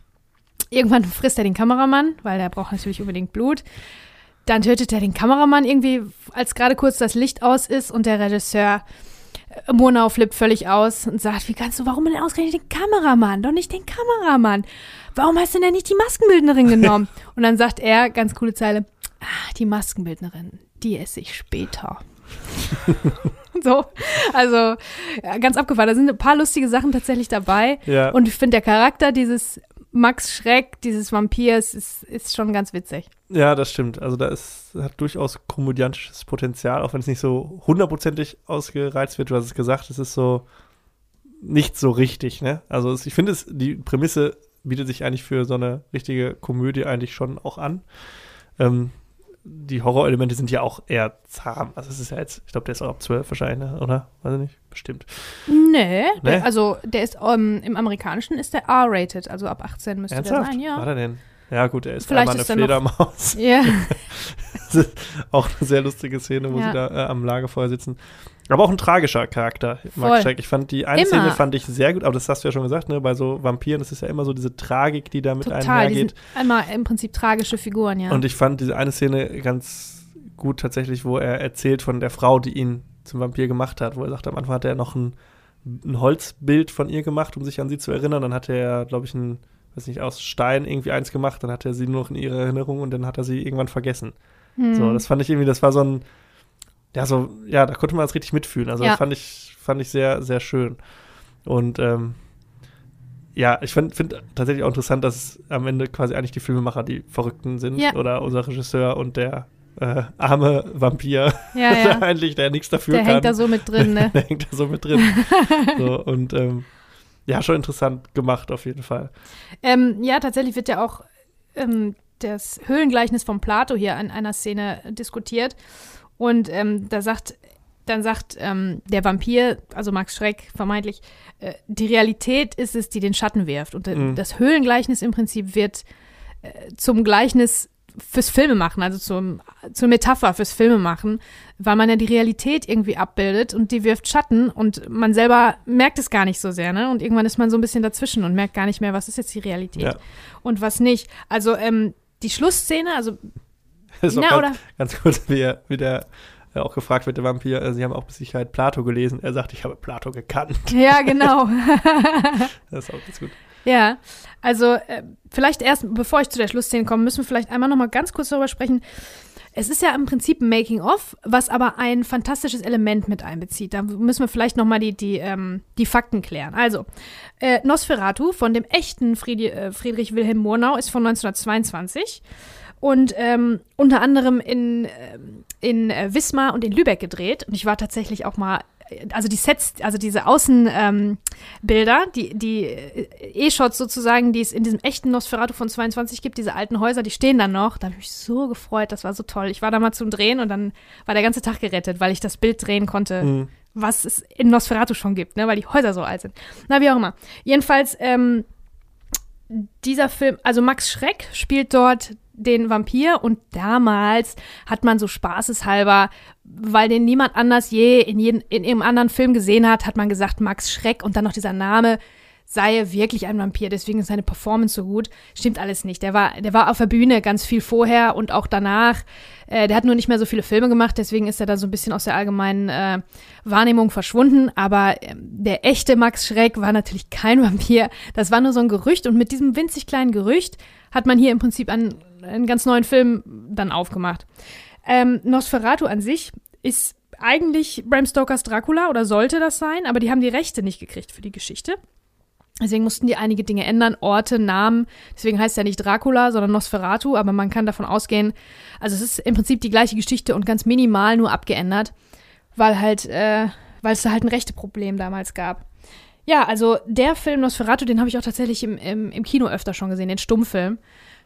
Irgendwann frisst er den Kameramann, weil der braucht natürlich unbedingt Blut. Dann tötet er den Kameramann irgendwie, als gerade kurz das Licht aus ist und der Regisseur äh, Murnau flippt völlig aus und sagt, wie kannst du, warum denn ausgerechnet den Kameramann? Doch nicht den Kameramann. Warum hast du denn nicht die Maskenbildnerin genommen? und dann sagt er, ganz coole Zeile, ah, die Maskenbildnerin, die esse ich später. so, also ja, ganz abgefahren. Da sind ein paar lustige Sachen tatsächlich dabei. Ja. Und ich finde, der Charakter dieses Max Schreck, dieses Vampirs, ist, ist schon ganz witzig. Ja, das stimmt. Also da ist, hat durchaus komödiantisches Potenzial, auch wenn es nicht so hundertprozentig ausgereizt wird. Du hast es gesagt, es ist so nicht so richtig, ne? Also ich finde es, die Prämisse bietet sich eigentlich für so eine richtige Komödie eigentlich schon auch an. Ähm, die Horrorelemente sind ja auch eher zahm. Also es ist ja jetzt, ich glaube, der ist auch ab 12 wahrscheinlich, ne? oder? Weiß ich nicht, bestimmt. Nee, nee? Der, also der ist, um, ähm, im Amerikanischen ist der R-rated, also ab 18 müsste Ernsthaft? der sein, ja. War der denn? Ja, gut, er ist Vielleicht einmal eine Fledermaus. Ja. auch eine sehr lustige Szene, wo ja. sie da äh, am Lagerfeuer sitzen. Aber auch ein tragischer Charakter, Mark Schreck. Ich fand die eine Szene fand ich sehr gut, aber das hast du ja schon gesagt, ne? Bei so Vampiren, das ist ja immer so diese Tragik, die da mit Total, einhergeht. Einmal im Prinzip tragische Figuren, ja. Und ich fand diese eine Szene ganz gut tatsächlich, wo er erzählt von der Frau, die ihn zum Vampir gemacht hat, wo er sagt, am Anfang hat er noch ein, ein Holzbild von ihr gemacht, um sich an sie zu erinnern. Dann hat er, glaube ich, ein, weiß nicht, aus Stein irgendwie eins gemacht, dann hat er sie nur noch in ihrer Erinnerung und dann hat er sie irgendwann vergessen. Hm. So, das fand ich irgendwie, das war so ein ja, so, ja, da konnte man das richtig mitfühlen. Also ja. das fand ich, fand ich sehr, sehr schön. Und ähm, ja, ich finde find tatsächlich auch interessant, dass am Ende quasi eigentlich die Filmemacher die Verrückten sind ja. oder unser Regisseur und der äh, arme Vampir, ja, ja. eigentlich, der nichts dafür der kann. Der hängt da so mit drin, ne? der hängt da so mit drin. so, und ähm, ja, schon interessant gemacht auf jeden Fall. Ähm, ja, tatsächlich wird ja auch ähm, das Höhlengleichnis von Plato hier in einer Szene diskutiert. Und ähm, da sagt, dann sagt ähm, der Vampir, also Max Schreck vermeintlich, äh, die Realität ist es, die den Schatten wirft. Und äh, mhm. das Höhlengleichnis im Prinzip wird äh, zum Gleichnis fürs Filmemachen, also zum, zur Metapher fürs Filmemachen, weil man ja die Realität irgendwie abbildet und die wirft Schatten und man selber merkt es gar nicht so sehr, ne? Und irgendwann ist man so ein bisschen dazwischen und merkt gar nicht mehr, was ist jetzt die Realität ja. und was nicht. Also ähm, die Schlussszene, also ist Na, ganz, ganz, kurz, wie, er, wie der äh, auch gefragt wird, der Vampir, äh, Sie haben auch mit Sicherheit Plato gelesen. Er sagt, ich habe Plato gekannt. Ja, genau. das ist auch ganz gut. Ja, also äh, vielleicht erst, bevor ich zu der Schlussszene komme, müssen wir vielleicht einmal noch mal ganz kurz darüber sprechen. Es ist ja im Prinzip ein Making-of, was aber ein fantastisches Element mit einbezieht. Da müssen wir vielleicht noch mal die, die, ähm, die Fakten klären. Also, äh, Nosferatu von dem echten Friedi äh, Friedrich Wilhelm Murnau ist von 1922 und ähm, unter anderem in, ähm, in äh, Wismar und in Lübeck gedreht. Und ich war tatsächlich auch mal also die Sets, also diese Außenbilder, ähm, die, die äh, E-Shots sozusagen, die es in diesem echten Nosferatu von 22 gibt, diese alten Häuser, die stehen dann noch. Da habe ich mich so gefreut, das war so toll. Ich war da mal zum Drehen und dann war der ganze Tag gerettet, weil ich das Bild drehen konnte, Mhm. was es in Nosferatu schon gibt, ne, weil die Häuser so alt sind. Na, wie auch immer. Jedenfalls, ähm, dieser Film, also Max Schreck spielt dort den Vampir und damals hat man so spaßeshalber, weil den niemand anders je in, jeden, in irgendeinem anderen Film gesehen hat, hat man gesagt, Max Schreck und dann noch dieser Name sei wirklich ein Vampir, deswegen ist seine Performance so gut. Stimmt alles nicht. Der war, der war auf der Bühne ganz viel vorher und auch danach. Äh, der hat nur nicht mehr so viele Filme gemacht, deswegen ist er da so ein bisschen aus der allgemeinen äh, Wahrnehmung verschwunden. Aber ähm, der echte Max Schreck war natürlich kein Vampir. Das war nur so ein Gerücht und mit diesem winzig kleinen Gerücht hat man hier im Prinzip einen, einen ganz neuen Film dann aufgemacht. Ähm, Nosferatu an sich ist eigentlich Bram Stokers Dracula oder sollte das sein, aber die haben die Rechte nicht gekriegt für die Geschichte. Deswegen mussten die einige Dinge ändern, Orte, Namen. Deswegen heißt er nicht Dracula, sondern Nosferatu, aber man kann davon ausgehen, also es ist im Prinzip die gleiche Geschichte und ganz minimal nur abgeändert, weil halt, äh, weil es da halt ein Rechteproblem damals gab. Ja, also der Film Nosferatu, den habe ich auch tatsächlich im, im, im Kino öfter schon gesehen, den Stummfilm.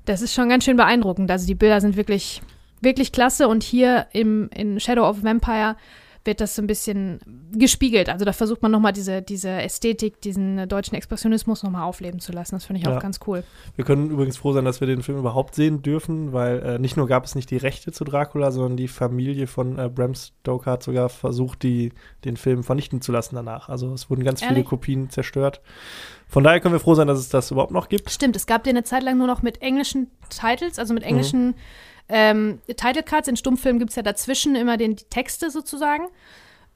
Das ist schon ganz schön beeindruckend. Also die Bilder sind wirklich, wirklich klasse und hier im, in Shadow of Vampire wird das so ein bisschen gespiegelt. Also da versucht man nochmal diese, diese Ästhetik, diesen deutschen Expressionismus nochmal aufleben zu lassen. Das finde ich Ja. auch ganz cool. Wir können übrigens froh sein, dass wir den Film überhaupt sehen dürfen, weil äh, nicht nur gab es nicht die Rechte zu Dracula, sondern die Familie von äh, Bram Stoker hat sogar versucht, die, den Film vernichten zu lassen danach. Also es wurden ganz viele Ehrlich? Kopien zerstört. Von daher können wir froh sein, dass es das überhaupt noch gibt. Stimmt, es gab den eine Zeit lang nur noch mit englischen Titles, also mit englischen ähm, Title Cards. In Stummfilmen gibt es ja dazwischen immer den, die Texte sozusagen.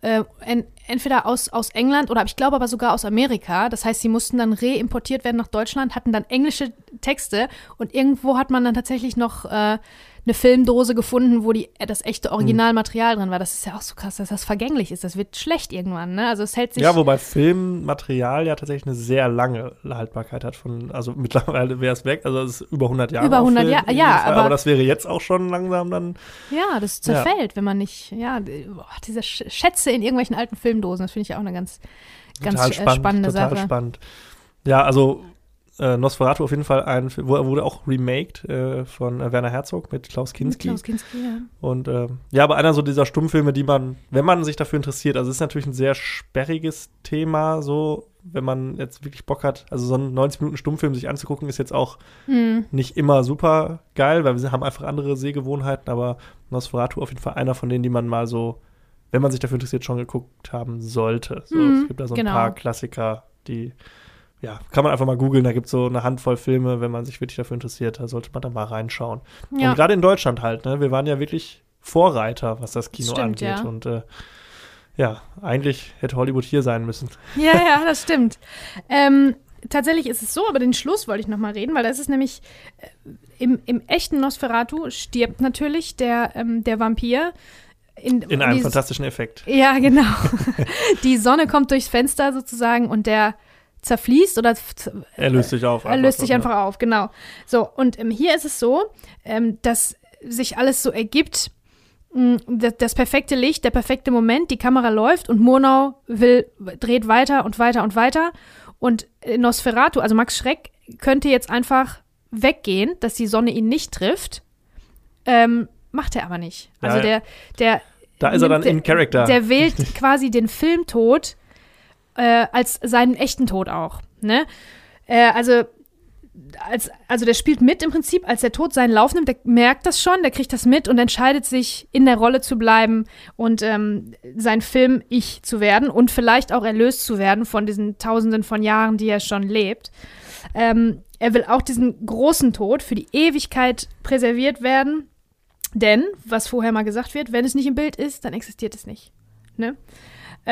Äh, en, entweder aus, aus England oder ich glaube aber sogar aus Amerika. Das heißt, sie mussten dann reimportiert werden nach Deutschland, hatten dann englische Texte und irgendwo hat man dann tatsächlich noch äh, eine Filmdose gefunden, wo die, äh, das echte Originalmaterial drin war. Das ist ja auch so krass, dass das vergänglich ist. Das wird schlecht irgendwann, ne? Also es hält sich. Ja, wobei Filmmaterial ja tatsächlich eine sehr lange Haltbarkeit hat. Von, also mittlerweile wäre es weg, also es ist über 100 Jahre. Über auf 100 Film, Jahre, ja, Fall. aber- aber das wäre jetzt auch schon langsam dann. Ja, das zerfällt, wenn man nicht, ja, boah, diese Sch Schätze in irgendwelchen alten Filmdosen, das finde ich ja auch eine ganz, ganz äh, spannend, spannende total Sache. spannend. Ja, also äh, Nosferatu auf jeden Fall ein Film, wurde auch remaked äh, von äh, Werner Herzog mit Klaus Mit Kinski. Klaus Kinski, ja. Und äh, ja, aber einer so dieser Stummfilme, die man, wenn man sich dafür interessiert, also es ist natürlich ein sehr sperriges Thema, so, wenn man jetzt wirklich Bock hat, also so einen 90 Minuten Stummfilm sich anzugucken, ist jetzt auch Hm. nicht immer super geil, weil wir haben einfach andere Sehgewohnheiten, aber Nosferatu auf jeden Fall einer von denen, die man mal so, wenn man sich dafür interessiert, schon geguckt haben sollte. So, Mhm, es gibt da so ein genau. paar Klassiker, die, ja, kann man einfach mal googeln, da gibt es so eine Handvoll Filme, wenn man sich wirklich dafür interessiert, da sollte man da mal reinschauen. Ja. Und gerade in Deutschland halt, ne? Wir waren ja wirklich Vorreiter, was das Kino Stimmt, angeht. ja. Und äh, ja, eigentlich hätte Hollywood hier sein müssen. ja, ja, das stimmt. Ähm, tatsächlich ist es so, aber den Schluss wollte ich noch mal reden, weil das ist nämlich äh, im, im echten Nosferatu stirbt natürlich der, ähm, der Vampir. In, In einem dieses- fantastischen Effekt. Ja, genau. Die Sonne kommt durchs Fenster sozusagen und der zerfließt oder Er löst sich auf. Er löst sich einfach auf, genau. So, und ähm, hier ist es so, ähm, dass sich alles so ergibt, mh, das, das perfekte Licht, der perfekte Moment, die Kamera läuft und Murnau will, dreht weiter und weiter und weiter. Und äh, Nosferatu, also Max Schreck, könnte jetzt einfach weggehen, dass die Sonne ihn nicht trifft. Ähm, macht er aber nicht. Also Ja, der, der Da ist er dann in Character. der wählt quasi den Filmtod äh, als seinen echten Tod auch. Ne? Äh, also, als, also der spielt mit im Prinzip, als der Tod seinen Lauf nimmt, der merkt das schon, der kriegt das mit und entscheidet sich, in der Rolle zu bleiben und ähm, sein Film Ich zu werden und vielleicht auch erlöst zu werden von diesen Tausenden von Jahren, die er schon lebt. Ähm, er will auch diesen großen Tod für die Ewigkeit präserviert werden, denn, was vorher mal gesagt wird, wenn es nicht im Bild ist, dann existiert es nicht. Ne?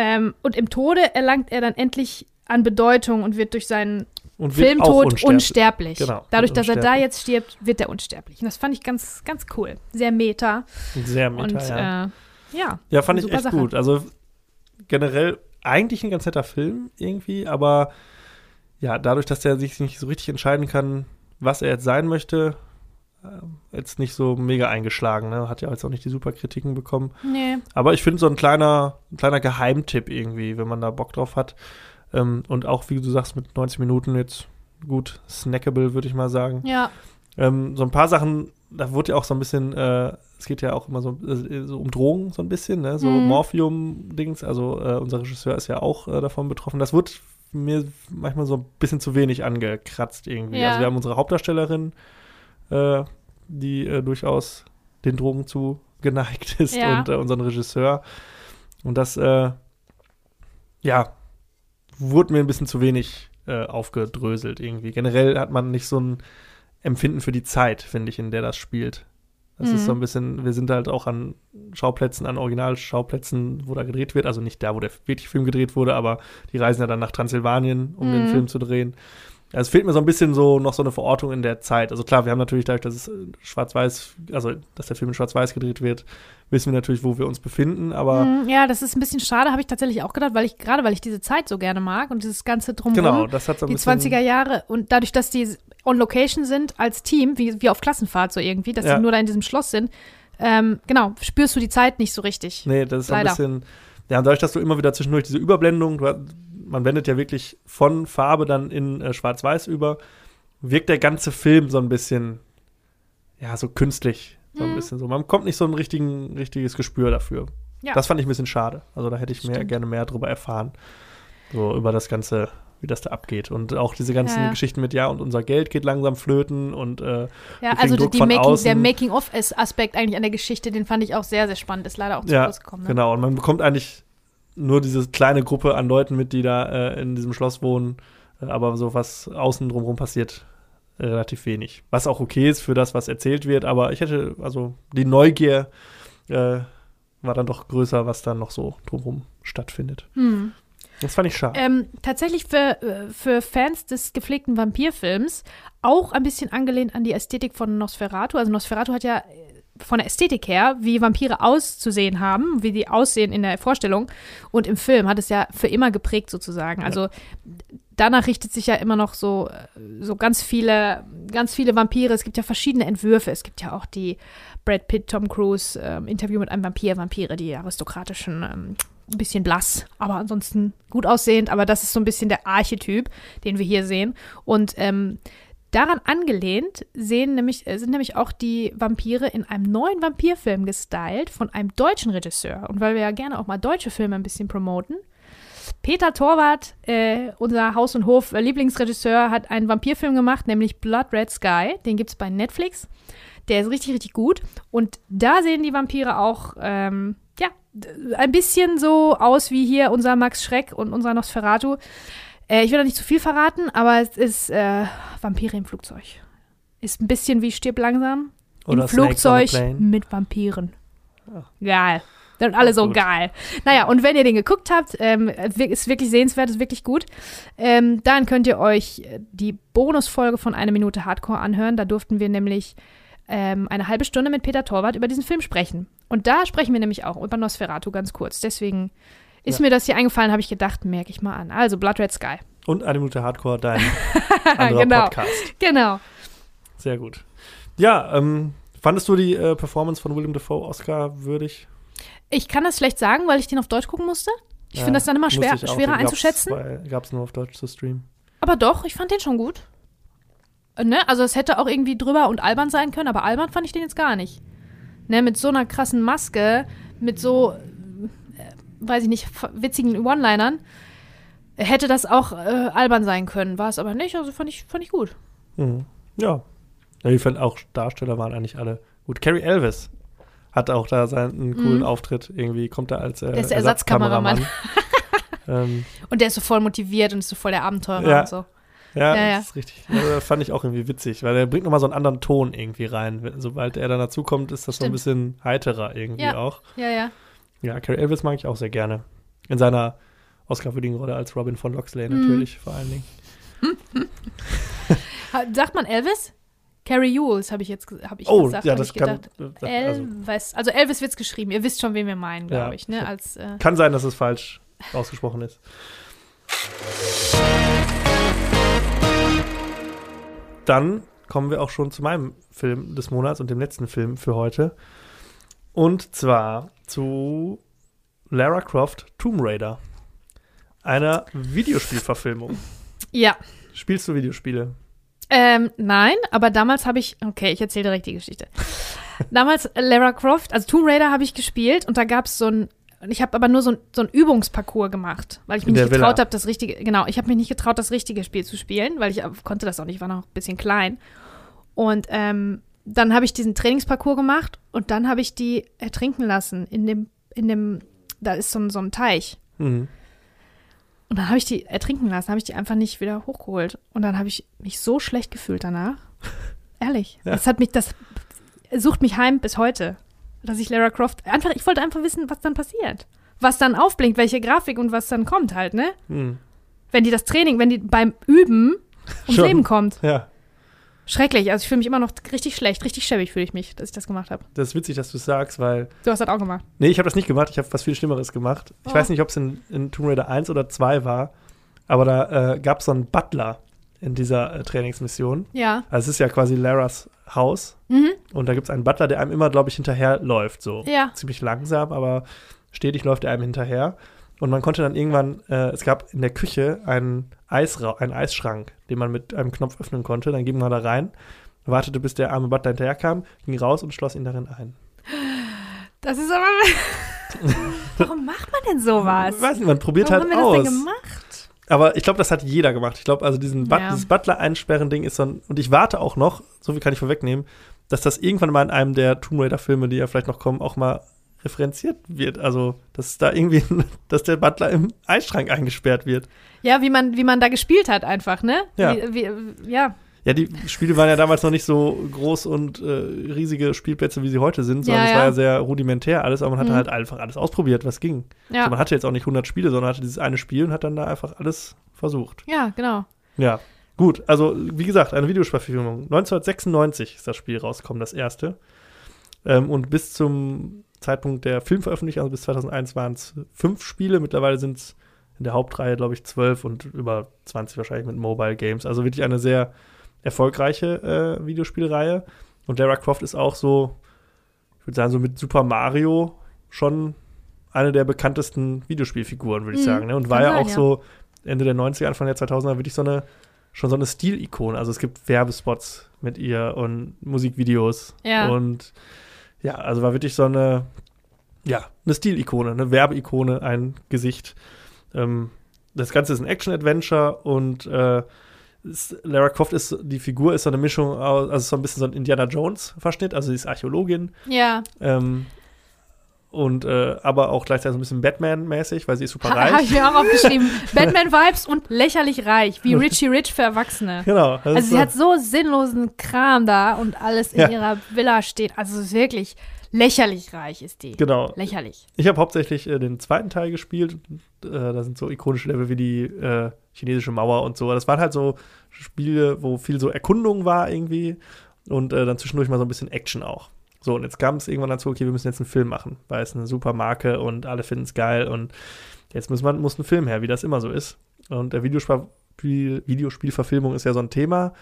Ähm, und im Tode erlangt er dann endlich an Bedeutung und wird durch seinen und Filmtod unsterblich. unsterblich. Genau, Dadurch, dass er da jetzt stirbt, wird er unsterblich. Und das fand ich ganz, ganz cool. Sehr meta. Sehr meta, und ja. äh, ja. Ja, fand ich echt Sache. gut. Also generell eigentlich ein ganz netter Film irgendwie, aber ja, dadurch, dass er sich nicht so richtig entscheiden kann, was er jetzt sein möchte, jetzt nicht so mega eingeschlagen. Ne? Hat ja jetzt auch nicht die super Kritiken bekommen. Nee. Aber ich finde so ein kleiner, ein kleiner Geheimtipp irgendwie, wenn man da Bock drauf hat. Ähm, und auch, wie du sagst, mit 90 Minuten jetzt gut snackable, würde ich mal sagen. Ja. Ähm, so ein paar Sachen, da wurde ja auch so ein bisschen, äh, es geht ja auch immer so, äh, so um Drogen so ein bisschen, ne? so Mhm. Morphium-Dings. Also äh, unser Regisseur ist ja auch äh, davon betroffen. Das wurde mir manchmal so ein bisschen zu wenig angekratzt irgendwie. Ja. Also wir haben unsere Hauptdarstellerin, äh, die äh, durchaus den Drogen zu geneigt ist Ja. und äh, unseren Regisseur. Und das, äh, ja, wurde mir ein bisschen zu wenig äh, aufgedröselt irgendwie. Generell hat man nicht so ein Empfinden für die Zeit, finde ich, in der das spielt. Das Mhm. ist so ein bisschen, wir sind halt auch an Schauplätzen, an Originalschauplätzen, wo da gedreht wird. Also nicht da, wo der wirklich Film gedreht wurde, aber die reisen ja dann nach Transsilvanien, um den Mhm. Film zu drehen. Ja, es fehlt mir so ein bisschen so noch so eine Verortung in der Zeit. Also klar, wir haben natürlich dadurch, dass es äh, schwarz-weiß, also dass der Film in schwarz-weiß gedreht wird, wissen wir natürlich, wo wir uns befinden, aber Mm, Ja, das ist ein bisschen schade, habe ich tatsächlich auch gedacht, weil ich, gerade weil ich diese Zeit so gerne mag und dieses ganze drumherum. genau, das hat so ein die bisschen. 20er Jahre und dadurch, dass die on Location sind als Team, wie, wie auf Klassenfahrt so irgendwie, dass Ja. die nur da in diesem Schloss sind, ähm, genau, spürst du die Zeit nicht so richtig. Nee, das ist Leider. ein bisschen. Ja, dadurch, dass du immer wieder zwischendurch diese Überblendung, du, man blendet ja wirklich von Farbe dann in äh, Schwarz-Weiß über, wirkt der ganze Film so ein bisschen, ja, so künstlich. So ein Mhm. bisschen so. Man kommt nicht so ein richtigen, richtiges Gespür dafür. Ja. Das fand ich ein bisschen schade. Also da hätte ich mehr, gerne mehr drüber erfahren. So über das Ganze, wie das da abgeht. Und auch diese ganzen Ja. Geschichten mit, ja, und unser Geld geht langsam flöten und äh, Ja, also die, Druck die von Making, der Making-of-Aspekt eigentlich an der Geschichte, den fand ich auch sehr, sehr spannend. Ist leider auch zu Ja, kurz gekommen. Ne? Genau, und man bekommt eigentlich nur diese kleine Gruppe an Leuten mit, die da äh, in diesem Schloss wohnen. Äh, aber so was außen drumherum passiert, äh, relativ wenig. Was auch okay ist für das, was erzählt wird. Aber ich hätte, also die Neugier äh, war dann doch größer, was dann noch so drumherum stattfindet. Hm. Das fand ich schade. Ähm, tatsächlich für, äh, für Fans des gepflegten Vampirfilms auch ein bisschen angelehnt an die Ästhetik von Nosferatu. Also Nosferatu hat ja von der Ästhetik her, wie Vampire auszusehen haben, wie die aussehen in der Vorstellung und im Film hat es ja für immer geprägt sozusagen. Also danach richtet sich ja immer noch so, so ganz viele, ganz viele Vampire. Es gibt ja verschiedene Entwürfe. Es gibt ja auch die Brad Pitt, Tom Cruise ähm, Interview mit einem Vampir, Vampire, die aristokratischen, ähm, ein bisschen blass, aber ansonsten gut aussehend. Aber das ist so ein bisschen der Archetyp, den wir hier sehen. Und ähm, daran angelehnt sehen nämlich, äh, sind nämlich auch die Vampire in einem neuen Vampirfilm gestylt von einem deutschen Regisseur. Und weil wir ja gerne auch mal deutsche Filme ein bisschen promoten, Peter Torwart, äh, unser Haus- und Hof-Lieblingsregisseur, hat einen Vampirfilm gemacht, nämlich Blood Red Sky. Den gibt es bei Netflix. Der ist richtig, richtig gut. Und da sehen die Vampire auch, ähm, ja, ein bisschen so aus wie hier unser Max Schreck und unser Nosferatu. Äh, ich will da nicht zu viel verraten, aber es ist äh, Vampire im Flugzeug. Ist ein bisschen wie Stirb langsam. Oder Im Flugzeug mit Vampiren. Ja. Geil. Sind alle so gut. geil. Naja, und wenn ihr den geguckt habt, ähm, ist wirklich sehenswert, ist wirklich gut. Ähm, dann könnt ihr euch äh, die Bonusfolge von Eine Minute Hardcore anhören. Da durften wir nämlich ähm, eine halbe Stunde mit Peter Torwart über diesen Film sprechen. Und da sprechen wir nämlich auch über Nosferatu ganz kurz. Deswegen ist Ja. mir das hier eingefallen, habe ich gedacht, merke ich mal an. Also Blood Red Sky. Und eine Minute Hardcore, dein anderer Genau. Podcast. Genau. Sehr gut. Ja, ähm, fandest du die äh, Performance von William Dafoe Oscar würdig? Ich kann das schlecht sagen, weil ich den auf Deutsch gucken musste. Ich finde das dann immer schwer, schwerer einzuschätzen. Gab es nur auf Deutsch zu streamen. Aber doch, ich fand den schon gut. Äh, Ne? Also es hätte auch irgendwie drüber und albern sein können, aber albern fand ich den jetzt gar nicht. Ne? Mit so einer krassen Maske, mit so, weiß ich nicht, witzigen One-Linern, hätte das auch äh, albern sein können. War es aber nicht, also fand ich, fand ich gut. Mhm. Ja. ja. Ich fand auch Darsteller waren eigentlich alle gut. Carrie Elvis hat auch da seinen coolen Mhm. Auftritt. Irgendwie kommt er als äh, Der ist der Ersatzkameramann. ähm, Und der ist so voll motiviert und ist so voll der Abenteurer Ja. und so. ja, Ja, ja. das ist richtig. Also, das fand ich auch irgendwie witzig, weil er bringt nochmal so einen anderen Ton irgendwie rein. Sobald er dann dazukommt, ist das so ein Stimmt. bisschen heiterer irgendwie auch. Ja, ja. Ja, Carrie Elvis mag ich auch sehr gerne. In seiner Oscar-würdigen Rolle als Robin von Loxley Mhm. natürlich vor allen Dingen. Sagt man Elvis? Carrie Jules, habe ich jetzt hab ich Oh, gesagt. ja, das ich kann, gedacht. das, also, Elvis. Also Elvis wird's geschrieben. Ihr wisst schon, wen wir meinen, glaube Ja. ich, ne? Als äh, kann sein, dass es falsch ausgesprochen ist. Dann kommen wir auch schon zu meinem Film des Monats und dem letzten Film für heute. Und zwar zu Lara Croft Tomb Raider. Einer Videospielverfilmung. Ja. Spielst du Videospiele? Ähm, nein, aber damals habe ich, okay, ich erzähle direkt die Geschichte. damals Lara Croft, also Tomb Raider habe ich gespielt und da gab es so ein, ich habe aber nur so ein, so ein Übungsparcours gemacht, weil ich mich nicht getraut habe, das richtige, genau, ich habe mich nicht getraut, das richtige Spiel zu spielen, weil ich äh, konnte das auch nicht, ich war noch ein bisschen klein. Und ähm, dann habe ich diesen Trainingsparcours gemacht und dann habe ich die ertrinken lassen in dem, in dem, da ist so ein, so ein Teich. Mhm. Und dann habe ich die ertrinken lassen, habe ich die einfach nicht wieder hochgeholt. Und dann habe ich mich so schlecht gefühlt danach. Ehrlich. Ja. Das hat mich, das sucht mich heim bis heute. Dass ich Lara Croft, einfach, ich wollte einfach wissen, was dann passiert. Was dann aufblinkt, welche Grafik und was dann kommt halt, ne? Mhm. Wenn die das Training, wenn die beim Üben ums Schon. Leben kommt. Ja, Schrecklich. Also ich fühle mich immer noch richtig schlecht, richtig schäbig fühle ich mich, dass ich das gemacht habe. das ist witzig, dass du es sagst, weil Du hast das auch gemacht. Nee, ich habe das nicht gemacht. Ich habe was viel Schlimmeres gemacht. Ich Oh. weiß nicht, ob es in, in Tomb Raider 1 oder 2 war, aber da äh, gab es so einen Butler in dieser äh, Trainingsmission. Ja. Also es ist ja quasi Laras Haus Mhm. und da gibt es einen Butler, der einem immer, glaube ich, hinterherläuft. So Ja. ziemlich langsam, aber stetig läuft er einem hinterher. Und man konnte dann irgendwann, äh, es gab in der Küche einen, Eisra einen Eisschrank, den man mit einem Knopf öffnen konnte. Dann ging man da rein, wartete, bis der arme Butler hinterherkam, ging raus und schloss ihn darin ein. Das ist aber. Warum macht man denn sowas? Ich weiß nicht, man probiert Warum halt haben wir aus. das denn gemacht? Aber ich glaube, das hat jeder gemacht. Ich glaube, also diesen But Ja. dieses Butler-Einsperren-Ding ist so ein. Und ich warte auch noch, so viel kann ich vorwegnehmen, dass das irgendwann mal in einem der Tomb Raider-Filme, die ja vielleicht noch kommen, auch mal referenziert wird. Also, dass da irgendwie, dass der Butler im Eisschrank eingesperrt wird. Ja, wie man, wie man da gespielt hat, einfach, ne? Ja. Wie, wie, ja. Ja, die Spiele waren ja damals noch nicht so groß und äh, riesige Spielplätze, wie sie heute sind, sondern Ja, es war ja sehr rudimentär alles, aber man hatte Mhm. halt einfach alles ausprobiert, was ging. Ja. Also man hatte jetzt auch nicht 100 Spiele, sondern hatte dieses eine Spiel und hat dann da einfach alles versucht. ja, genau. Ja, gut. Also, wie gesagt, eine Videospielverfilmung. 1996 ist das Spiel rausgekommen, das erste. Ähm, und bis zum Zeitpunkt der Filmveröffentlichung, also bis 2001, waren es fünf Spiele. Mittlerweile sind es in der Hauptreihe, glaube ich, zwölf und über 20 wahrscheinlich mit Mobile Games. Also wirklich eine sehr erfolgreiche äh, Videospielreihe. Und Lara Croft ist auch so, ich würde sagen, so mit Super Mario schon eine der bekanntesten Videospielfiguren, würde ich Mhm, sagen. Ne? Und war ja sein, auch ja. so Ende der 90er, Anfang der 2000er wirklich so eine, schon so eine Stilikone. Also es gibt Werbespots mit ihr und Musikvideos. Ja. Und ja, also war wirklich so eine, ja, eine Stilikone, eine Werbeikone, ein Gesicht. Ähm, das Ganze ist ein Action-Adventure und äh, es- Lara Croft ist, die Figur ist so eine Mischung aus, also so ein bisschen so ein Indiana Jones-Verschnitt, also sie ist Archäologin, Ja. ähm, und äh, aber auch gleichzeitig so ein bisschen Batman-mäßig, weil sie ist super Ha, Habe ich reich. mir auch aufgeschrieben. Batman-Vibes und lächerlich reich, wie Richie Rich für Erwachsene. Genau. Also sie so- hat so sinnlosen Kram da und alles in Ja. ihrer Villa steht. Also es ist wirklich lächerlich reich ist die. Genau. Lächerlich. Ich habe hauptsächlich äh, den zweiten Teil gespielt. Äh, da sind so ikonische Level wie die äh, chinesische Mauer und so. Das waren halt so Spiele, wo viel so Erkundung war irgendwie und äh, dann zwischendurch mal so ein bisschen Action auch. So, und jetzt kam es irgendwann dazu, okay, wir müssen jetzt einen Film machen, weil es eine super Marke und alle finden es geil und jetzt muss man muss ein Film her, wie das immer so ist. Und der Videospiel, Videospielverfilmung ist ja so ein Thema.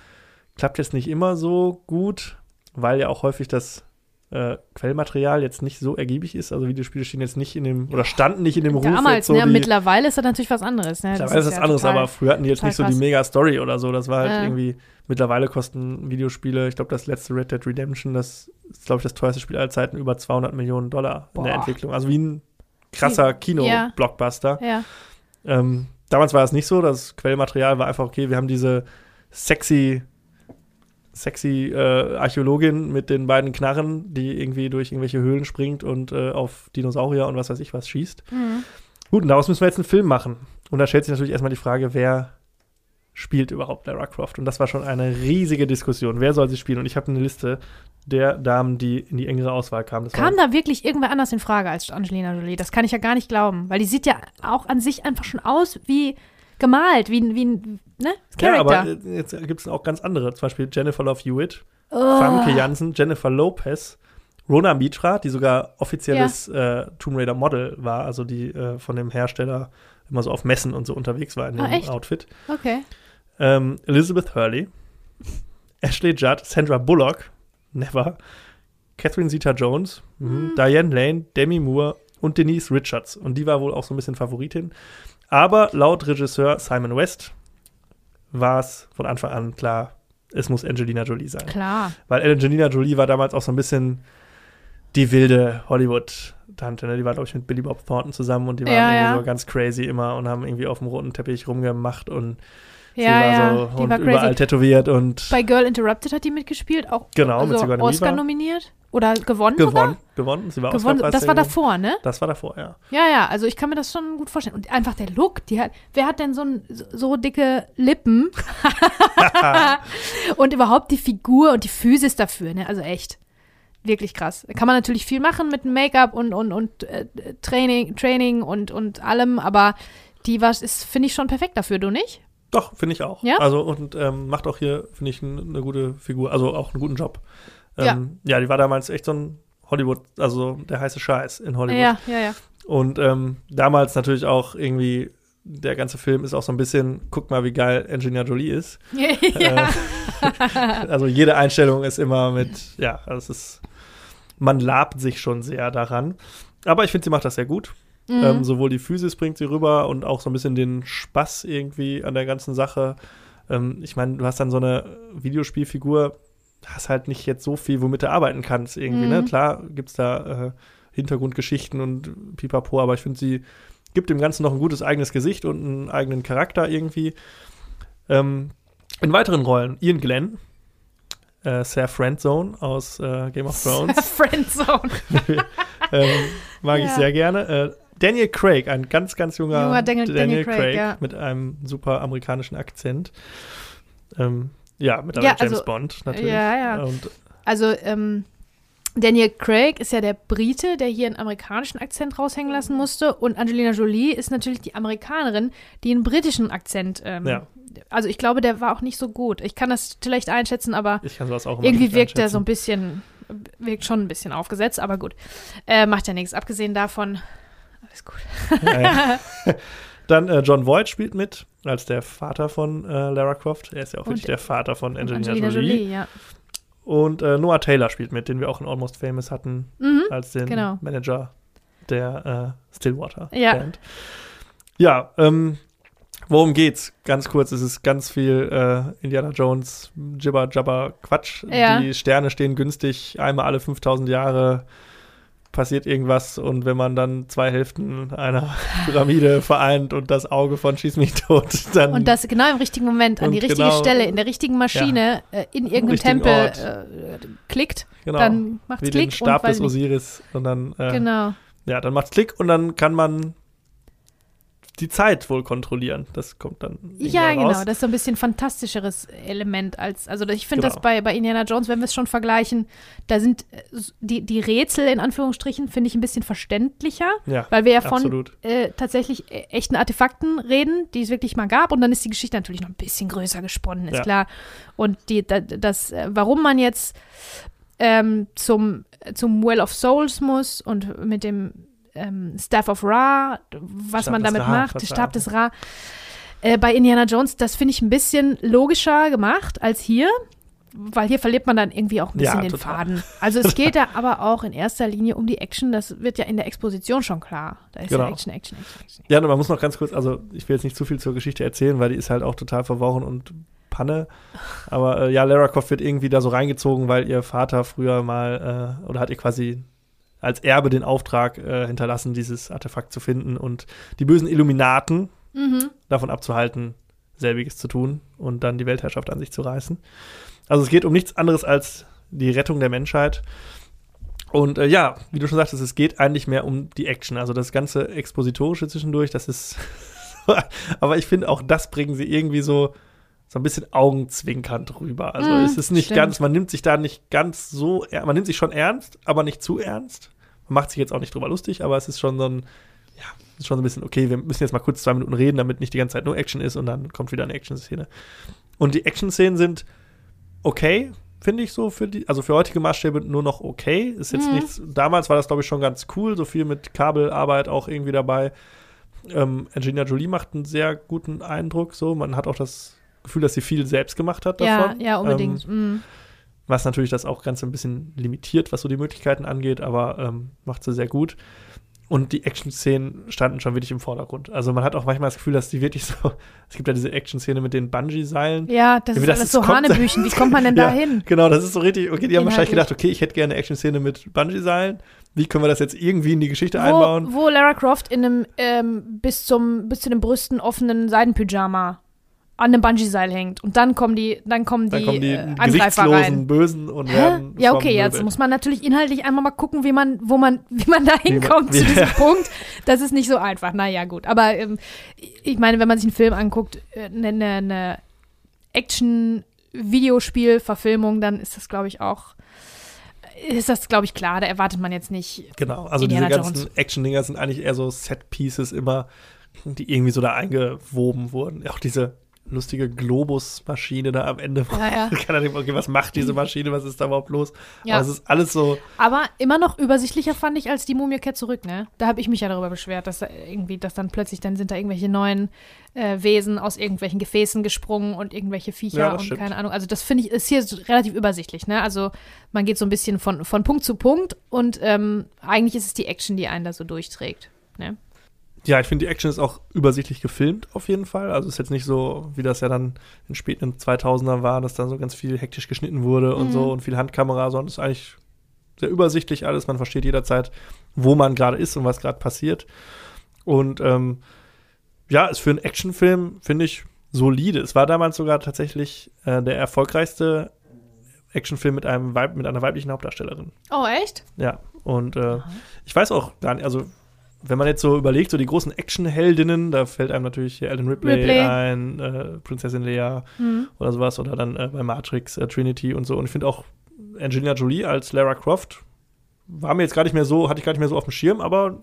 Klappt jetzt nicht immer so gut, weil ja auch häufig das äh, Quellmaterial jetzt nicht so ergiebig ist. Also Videospiele stehen jetzt nicht in dem, oder standen nicht in dem Ruf. Damals, so ne? die, Mittlerweile ist das natürlich was anderes. Ne? Mittlerweile ist das ja anderes, total- aber früher hatten die jetzt nicht so die. Mega-Story oder so. Das war halt Ja. irgendwie, mittlerweile kosten Videospiele, ich glaube, das letzte Red Dead Redemption, das ist, glaube ich, das teuerste Spiel aller Zeiten, über 200 Millionen Dollar in der Boah. Entwicklung. Also wie ein krasser. Kino-Blockbuster. Ja. Ähm, damals war es nicht so. Das Quellmaterial war einfach, okay, wir haben diese sexy, sexy äh, Archäologin mit den beiden Knarren, die irgendwie durch irgendwelche Höhlen springt und äh, auf Dinosaurier und was weiß ich was schießt. Mhm. Gut, und daraus müssen wir jetzt einen Film machen. Und da stellt sich natürlich erstmal die Frage, wer spielt überhaupt Lara Croft? Und das war schon eine riesige Diskussion. Wer soll sie spielen? Und ich habe eine Liste der Damen, die in die engere Auswahl kamen. Das Kam da wirklich irgendwer anders in Frage als Angelina Jolie? Das kann ich ja gar nicht glauben, weil die sieht ja auch an sich einfach schon aus wie gemalt, wie, ein- wie ein ne? ja, Charakter. aber äh, jetzt gibt es auch ganz andere. Zum Beispiel Jennifer Love Hewitt, oh. Famke Janssen, Jennifer Lopez, Rona Mitra, die sogar offizielles äh, Tomb Raider Model war, also die äh, von dem Hersteller immer so auf Messen und so unterwegs war in dem Ah, echt? Outfit. Okay. Ähm, Elizabeth Hurley, Ashley Judd, Sandra Bullock, never, Catherine Zeta-Jones, mhm. Diane Lane, Demi Moore und Denise Richards. Und die war wohl auch so ein bisschen Favoritin. Aber laut Regisseur Simon West war es von Anfang an klar, es muss Angelina Jolie sein. Klar. Weil Angelina Jolie war damals auch so ein bisschen die wilde Hollywood-Tante. Ne? Die war, glaube ich, mit Billy Bob Thornton zusammen und die waren Ja, irgendwie ja. so ganz crazy immer und haben irgendwie auf dem roten Teppich rumgemacht und Ja, sie war ja, so die und war überall tätowiert und Bei Girl Interrupted hat die mitgespielt, auch Genau, mit also Sigourney Oscar nominiert oder gewonnen, gewonnen. Gewonnen. Sie war sogar? Gewonnen. Das war davor, ne? Das war davor, ja. Ja, ja, also ich kann mir das schon gut vorstellen. Und einfach der Look, die hat, wer hat denn so, ein, so- dicke Lippen? und überhaupt die Figur und die Physis dafür, ne? Also echt. Wirklich krass. Da kann man natürlich viel machen mit Make-up und, und, und äh, Training, Training und, und allem, aber die was ist, finde ich, schon perfekt dafür, du nicht? Doch, finde ich auch. Ja? Also und ähm, macht auch hier, finde ich, eine gute Figur, also auch einen guten Job. Ja. Ähm, ja, die war damals echt so ein Hollywood, also der heiße Scheiß in Hollywood. Ja, ja, ja. Und ähm, damals natürlich auch irgendwie, der ganze Film ist auch so ein bisschen, guck mal, wie geil Angelina Jolie ist. ja. Äh, also jede Einstellung ist immer mit, ja, es ist, man labt sich schon sehr daran. Aber ich finde, sie macht das sehr gut. Mhm. Ähm, sowohl die Physis bringt sie rüber und auch so ein bisschen den Spaß irgendwie an der ganzen Sache. Ähm, ich meine, du hast dann so eine Videospielfigur, hast halt nicht jetzt so viel, womit du arbeiten kannst irgendwie, Mhm. ne? Klar gibt's da äh, Hintergrundgeschichten und pipapo, aber ich finde, sie gibt dem Ganzen noch ein gutes eigenes Gesicht und einen eigenen Charakter irgendwie. Ähm, in weiteren Rollen Ian Glenn, äh, Sir Friendzone aus äh, Game of Thrones. Friendzone. ähm, mag ich Ja. sehr gerne. Äh, Daniel Craig, ein ganz, ganz junger, Junger Daniel- Daniel Craig, ja. mit einem super amerikanischen Akzent. Ähm, ja, mittlerweile Ja, also- James Bond natürlich. Ja, ja. Und Also, ähm, Daniel Craig ist ja der Brite, der hier einen amerikanischen Akzent raushängen lassen musste. Und Angelina Jolie ist natürlich die Amerikanerin, die einen britischen Akzent. Ähm, Ja. Also, ich glaube, der war auch nicht so gut. Ich kann das schlecht einschätzen, aber irgendwie wirkt der so ein bisschen, wirkt schon ein bisschen aufgesetzt, aber gut. Äh, macht ja nichts. Abgesehen davon, alles gut. Ja, ja. Dann äh, John Voight spielt mit als der Vater von äh, Lara Croft. Er ist ja auch Und- wirklich der Vater von Angelina, Angelina Jolie. Jolie, ja. Und äh, Noah Taylor spielt mit, den wir auch in Almost Famous hatten, Mhm. als den genau. Manager der äh, Stillwater Ja. Band. Ja, ähm, worum geht's? Ganz kurz, es ist ganz viel äh, Indiana Jones, Jibber Jabber Quatsch. Ja. Die Sterne stehen günstig, einmal alle 5000 Jahre passiert irgendwas und wenn man dann zwei Hälften einer Pyramide vereint und das Auge von Schieß mich tot, dann Und das genau im richtigen Moment, an die richtige genau- Stelle, in der richtigen Maschine, äh, in irgendeinem Tempel Ort. äh, klickt, genau, dann macht's wie Klick den Stab und des Osiris und dann äh, Genau. ja, dann macht's Klick und dann kann man die Zeit wohl kontrollieren. Das kommt dann Ja, genau. raus. Das ist so ein bisschen fantastischeres Element als, also ich finde Genau. das bei, bei Indiana Jones, wenn wir es schon vergleichen, da sind äh, die, die Rätsel in Anführungsstrichen, finde ich ein bisschen verständlicher, Ja, weil wir ja von äh, tatsächlich äh, echten Artefakten reden, die es wirklich mal gab und dann ist die Geschichte natürlich noch ein bisschen größer gesponnen, ist Ja. klar. Und die, da, das, äh, warum man jetzt ähm, zum, zum Well of Souls muss und mit dem ähm, Staff of Ra, was Stab man damit Ra, macht. Stab des Ra. Äh, bei Indiana Jones, das finde ich ein bisschen logischer gemacht als hier, weil hier verliert man dann irgendwie auch ein Ja, bisschen den total. Faden. Also es geht da aber auch in erster Linie um die Action, das wird ja in der Exposition schon klar. Da ist Genau. ja Action, Action, Action, Action. Ja, und man muss noch ganz kurz, also ich will jetzt nicht zu viel zur Geschichte erzählen, weil die ist halt auch total verworren und Panne. Aber äh, ja, Lara Croft wird irgendwie da so reingezogen, weil ihr Vater früher mal, äh, oder hat ihr quasi als Erbe den Auftrag äh, hinterlassen, dieses Artefakt zu finden und die bösen Illuminaten Mhm. davon abzuhalten, selbiges zu tun und dann die Weltherrschaft an sich zu reißen. Also es geht um nichts anderes als die Rettung der Menschheit. Und äh, ja, wie du schon sagtest, es geht eigentlich mehr um die Action. Also das ganze Expositorische zwischendurch, das ist. Aber ich finde, auch das bringen sie irgendwie so, so ein bisschen augenzwinkernd rüber. Also Mm, es ist nicht stimmt. ganz, man nimmt sich da nicht ganz so, man nimmt sich schon ernst, aber nicht zu ernst. Man macht sich jetzt auch nicht drüber lustig, aber es ist schon so ein, ja, es ist schon so ein bisschen, okay, wir müssen jetzt mal kurz zwei Minuten reden, damit nicht die ganze Zeit nur Action ist und dann kommt wieder eine Action-Szene. Und die Action-Szenen sind okay, finde ich so für die, also für heutige Maßstäbe nur noch okay. Ist jetzt Mhm. nichts, damals war das, glaube ich, schon ganz cool, so viel mit Kabelarbeit auch irgendwie dabei. Ähm, Angelina Jolie macht einen sehr guten Eindruck, so. Man hat auch das Gefühl, dass sie viel selbst gemacht hat Ja, davon. ja, unbedingt. Ähm, mm. was natürlich das auch Ganze ein bisschen limitiert, was so die Möglichkeiten angeht, aber ähm, macht sie sehr gut. Und die Action-Szenen standen schon wirklich im Vordergrund. Also man hat auch manchmal das Gefühl, dass die wirklich so, es gibt ja diese Action-Szene mit den Bungee-Seilen. Ja, das Ja, ist das alles so kommt- Hanebüchen. Wie kommt man denn da Ja, hin? Genau, das ist so richtig, okay, die haben wahrscheinlich Inhaltlich. gedacht, okay, ich hätte gerne eine Action-Szene mit Bungee-Seilen. Wie können wir das jetzt irgendwie in die Geschichte einbauen? Wo, wo Lara Croft in einem ähm, bis, zum, bis zu den Brüsten offenen Seidenpyjama an einem Bungee-Seil hängt. Und dann kommen die, dann kommen die, Dann kommen die äh, Angreifer rein. Bösen und werden Ja, okay, jetzt Möbel. muss man natürlich inhaltlich einmal mal gucken, wie man, wo man, wie man da hinkommt zu diesem ja. Punkt. Das ist nicht so einfach. Naja, gut. Aber ähm, ich meine, wenn man sich einen Film anguckt, äh, eine, eine, eine Action-Videospiel-Verfilmung, dann ist das, glaube ich, auch, ist das, glaube ich, klar. Da erwartet man jetzt nicht. Genau, also Indiana diese ganzen. Action-Dinger sind eigentlich eher so Set-Pieces immer, die irgendwie so da eingewoben wurden. Auch diese lustige Globus-Maschine da am Ende. Ja, ja. Keiner denkt, okay, was macht diese Maschine, was ist da überhaupt los? Ja. Aber es ist alles so, Aber immer noch übersichtlicher fand ich als die Mumie kehrt zurück, ne? Da habe ich mich ja darüber beschwert, dass da irgendwie, dass dann plötzlich, dann sind da irgendwelche neuen äh, Wesen aus irgendwelchen Gefäßen gesprungen und irgendwelche Viecher Ja, und stimmt. keine Ahnung. Also das finde ich, ist hier relativ übersichtlich, ne? Also man geht so ein bisschen von, von Punkt zu Punkt und ähm, eigentlich ist es die Action, die einen da so durchträgt. Ne? Ja, ich finde, die Action ist auch übersichtlich gefilmt, auf jeden Fall. Also ist jetzt nicht so, wie das ja dann in späten 2000er war, dass dann so ganz viel hektisch geschnitten wurde und Mhm. so und viel Handkamera, sondern es ist eigentlich sehr übersichtlich alles. Man versteht jederzeit, wo man gerade ist und was gerade passiert. Und ähm, ja, ist für einen Actionfilm, finde ich, solide. Es war damals sogar tatsächlich äh, der erfolgreichste Actionfilm mit, einem Weib mit einer weiblichen Hauptdarstellerin. Oh, echt? Ja, und äh, ich weiß auch gar nicht, also wenn man jetzt so überlegt, so die großen Actionheldinnen, da fällt einem natürlich Ellen Ripley, Ripley. ein, äh, Prinzessin Leia Mhm. oder sowas, oder dann äh, bei Matrix äh, Trinity und so. Und ich finde auch Angelina Jolie als Lara Croft war mir jetzt gar nicht mehr so, hatte ich gar nicht mehr so auf dem Schirm, aber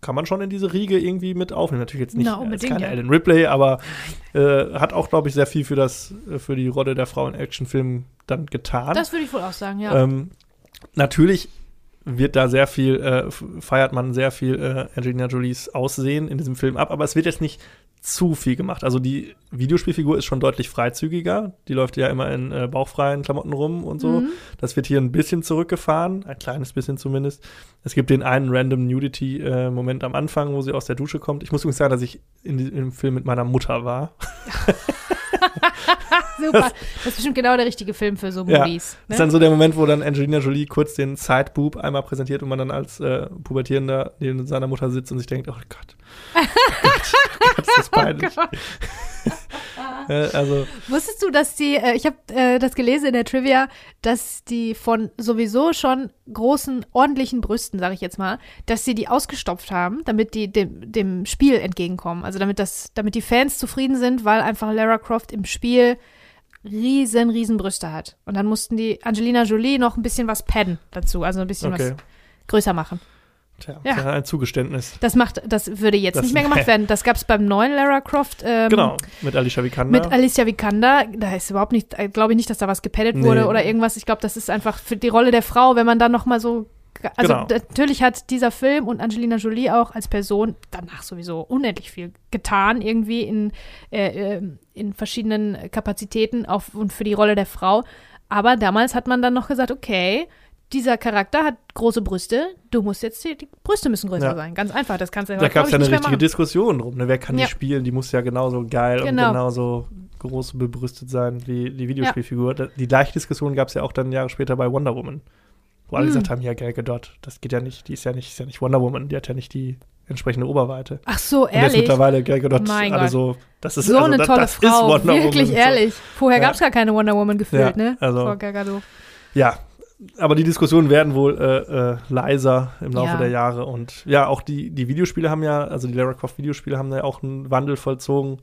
kann man schon in diese Riege irgendwie mit aufnehmen. Natürlich jetzt nicht Na, als keine ja. Ellen Ripley, aber äh, hat auch, glaube ich, sehr viel für das, für die Rolle der Frau in Actionfilmen dann getan. Das würde ich wohl auch sagen, ja. Ähm, natürlich wird da sehr viel, äh, feiert man sehr viel äh, Angelina Jolies Aussehen in diesem Film ab, aber es wird jetzt nicht zu viel gemacht. Also die Videospielfigur ist schon deutlich freizügiger. Die läuft ja immer in äh, bauchfreien Klamotten rum und so. Mhm. Das wird hier ein bisschen zurückgefahren, ein kleines bisschen zumindest. Es gibt den einen random Nudity-Moment am Anfang, wo sie aus der Dusche kommt. Ich muss übrigens sagen, dass ich in diesem Film mit meiner Mutter war. Super. Das ist bestimmt genau der richtige Film für so Ja. Movies. Das Ne? ist dann so der Moment, wo dann Angelina Jolie kurz den Sideboob einmal präsentiert und man dann als äh, Pubertierender neben seiner Mutter sitzt und sich denkt, oh Gott. Oh Gott, oh Gott ist das peinlich. äh, also, Wusstest du, dass die, äh, ich habe äh, das gelesen in der Trivia, dass die von sowieso schon großen, ordentlichen Brüsten, sage ich jetzt mal, dass sie die ausgestopft haben, damit die dem, dem Spiel entgegenkommen. Also damit das, damit die Fans zufrieden sind, weil einfach Lara Croft im Spiel riesen, riesen Brüste hat. Und dann mussten die Angelina Jolie noch ein bisschen was padden dazu, also ein bisschen okay. was größer machen. Tja, Ja. ein Zugeständnis. Das macht, das würde jetzt Das- nicht mehr gemacht werden. Das gab es beim neuen Lara Croft. Ähm, Genau, mit Alicia Vikander. mit Alicia Vikander, da ist überhaupt nicht, glaube ich nicht, dass da was gepaddet Nee. wurde oder irgendwas. Ich glaube, das ist einfach für die Rolle der Frau, wenn man dann noch mal so, also Genau. natürlich hat dieser Film und Angelina Jolie auch als Person danach sowieso unendlich viel getan, irgendwie in, äh, äh, in verschiedenen Kapazitäten auf, und für die Rolle der Frau. Aber damals hat man dann noch gesagt, okay, dieser Charakter hat große Brüste, du musst jetzt, die, die Brüste müssen größer Ja. sein. Ganz einfach, das kannst du da heute, gab es ja eine richtige machen. Diskussion drum. Ne? Wer kann Ja. die spielen? Die muss ja genauso geil Genau. und genauso groß bebrüstet sein wie die Videospielfigur. Da- Die gleiche Diskussion gab es ja auch dann Jahre später bei Wonder Woman. Wo alle Hm. gesagt haben, ja, Gal Gadot, das geht ja nicht, die ist ja nicht, ist ja nicht Wonder Woman, die hat ja nicht die entsprechende Oberweite. Ach so, Und jetzt ehrlich. mittlerweile Gal Gadot Mein alle Gott. so, das ist so also, eine das, tolle das Frau, wirklich Woman. ehrlich. Vorher Ja. gab es gar keine Wonder Woman gefühlt, Ja, ne? also- Vor Gal Gadot. So. Ja, aber die Diskussionen werden wohl äh, äh, leiser im Laufe Ja. der Jahre und ja, auch die, die Videospiele haben ja, also die Lara Croft Videospiele haben ja auch einen Wandel vollzogen,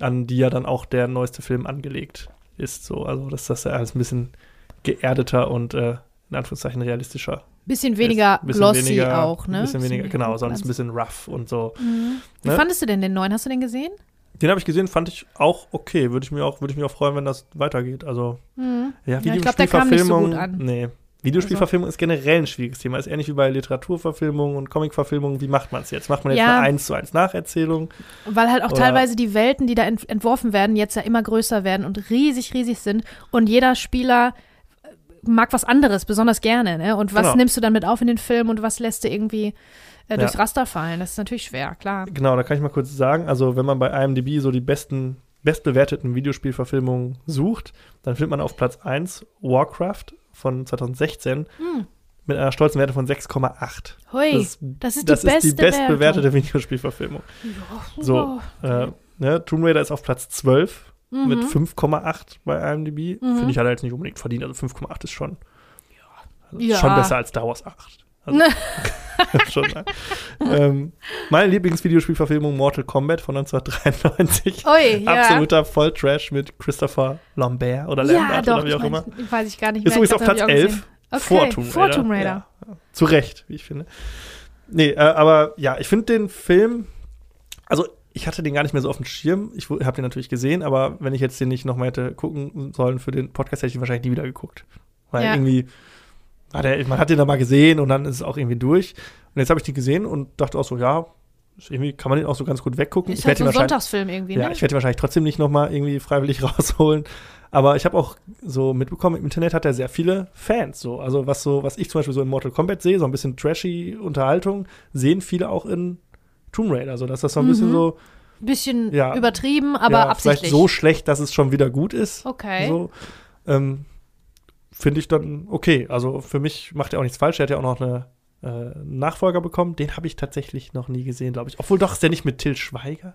an die ja dann auch der neueste Film angelegt ist. So, also dass das ja alles ein bisschen geerdeter und äh, in Anführungszeichen realistischer. Bisschen weniger bisschen glossy weniger, auch, ne? Ein bisschen weniger, genau, sonst ein bisschen rough und so. Mhm. Wie ne? fandest du denn den neuen? Hast du den gesehen? Den habe ich gesehen, fand ich auch okay. Würde ich mir auch, würde ich mir auch freuen, wenn das weitergeht. Also Mhm. ja, Ja, so Videospielverfilmung, gut an. Nee, Videospielverfilmung ist generell ein schwieriges Thema. Ist ähnlich wie bei Literaturverfilmungen und Comicverfilmungen. Wie macht man es jetzt? Macht man jetzt Ja. eine 1 zu 1 Nacherzählung? Weil halt auch Oder- teilweise die Welten, die da ent entworfen werden, jetzt ja immer größer werden und riesig, riesig sind. Und jeder Spieler äh, mag was anderes besonders gerne. Ne? Und was Genau. nimmst du dann mit auf in den Film und was lässt du irgendwie äh, durchs Ja. Raster fallen? Das ist natürlich schwer, klar. Genau, da kann ich mal kurz sagen. Also, wenn man bei IMDb so die besten, bestbewerteten Videospielverfilmungen sucht, dann findet man auf Platz 1 Warcraft von 2016 Hm. mit einer stolzen Werte von 6,8. Hui, Das, das ist die das ist beste die bestbewertete Videospielverfilmung. Wertung. So, äh, ne, Tomb Raider ist auf Platz 12 Mhm. mit 5,8 bei IMDb. Mhm. Finde ich, er jetzt nicht unbedingt verdient. Also 5,8 ist schon, also Ja. schon besser als Star Wars 8. Also, schon, ne? ähm, meine Lieblingsvideospielverfilmung Mortal Kombat von 1993. Ui, ja. Absoluter Volltrash mit Christopher Lambert oder Ja, Lambert doch, oder wie auch ich immer. mein, weiß ich gar nicht Ist mehr. übrigens Ich auf Platz hab ich auch 11 gesehen. Okay, vor Tomb Raider. Vor Tomb Raider. Ja. Zu Recht, wie ich finde. Nee, äh, aber ja, ich finde den Film, also ich hatte den gar nicht mehr so auf dem Schirm. Ich habe den natürlich gesehen, aber wenn ich jetzt den nicht nochmal hätte gucken sollen für den Podcast, hätte ich ihn wahrscheinlich nie wieder geguckt. Weil Ja. irgendwie, hat er, man hat den da mal gesehen und dann ist es auch irgendwie durch. Und jetzt habe ich den gesehen und dachte auch so, ja, irgendwie kann man den auch so ganz gut weggucken. Ist ich halt werde so ein Sonntagsfilm irgendwie, ja, ne? ich werde ihn wahrscheinlich trotzdem nicht nochmal irgendwie freiwillig rausholen. Aber ich habe auch so mitbekommen, im Internet hat er sehr viele Fans. So. Also was so, was ich zum Beispiel so in Mortal Kombat sehe, so ein bisschen trashy Unterhaltung, sehen viele auch in Tomb Raider. So, dass das so ein bisschen Mhm. so, Bisschen Ja. übertrieben, aber ja, absichtlich. vielleicht so schlecht, dass es schon wieder gut ist. okay. So, ähm, finde ich dann okay. Also für mich macht er auch nichts falsch. Er hat ja auch noch eine äh, Nachfolger bekommen. Den habe ich tatsächlich noch nie gesehen, glaube ich. Obwohl doch ist der nicht mit Till Schweiger.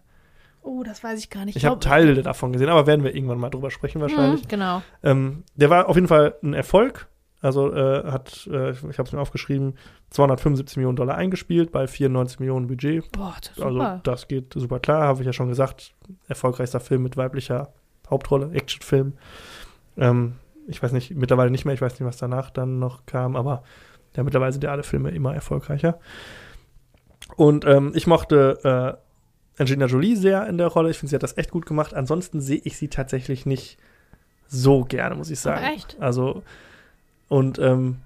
Oh, das weiß ich gar nicht. Ich habe Teile davon gesehen, aber werden wir irgendwann mal drüber sprechen wahrscheinlich. Mhm, genau. Ähm, der war auf jeden Fall ein Erfolg. Also äh, hat, äh, ich habe es mir aufgeschrieben, 275 Millionen Dollar eingespielt bei 94 Millionen Budget. Boah, das ist Also super. das geht super klar, habe ich ja schon gesagt. Erfolgreichster Film mit weiblicher Hauptrolle, Actionfilm. Ähm, ich weiß nicht, mittlerweile nicht mehr, ich weiß nicht, was danach dann noch kam, aber ja, mittlerweile sind ja alle Filme immer erfolgreicher. Und ähm, ich mochte äh, Angelina Jolie sehr in der Rolle. Ich finde, sie hat das echt gut gemacht. Ansonsten sehe ich sie tatsächlich nicht so gerne, muss ich sagen. Echt? Also, und ähm,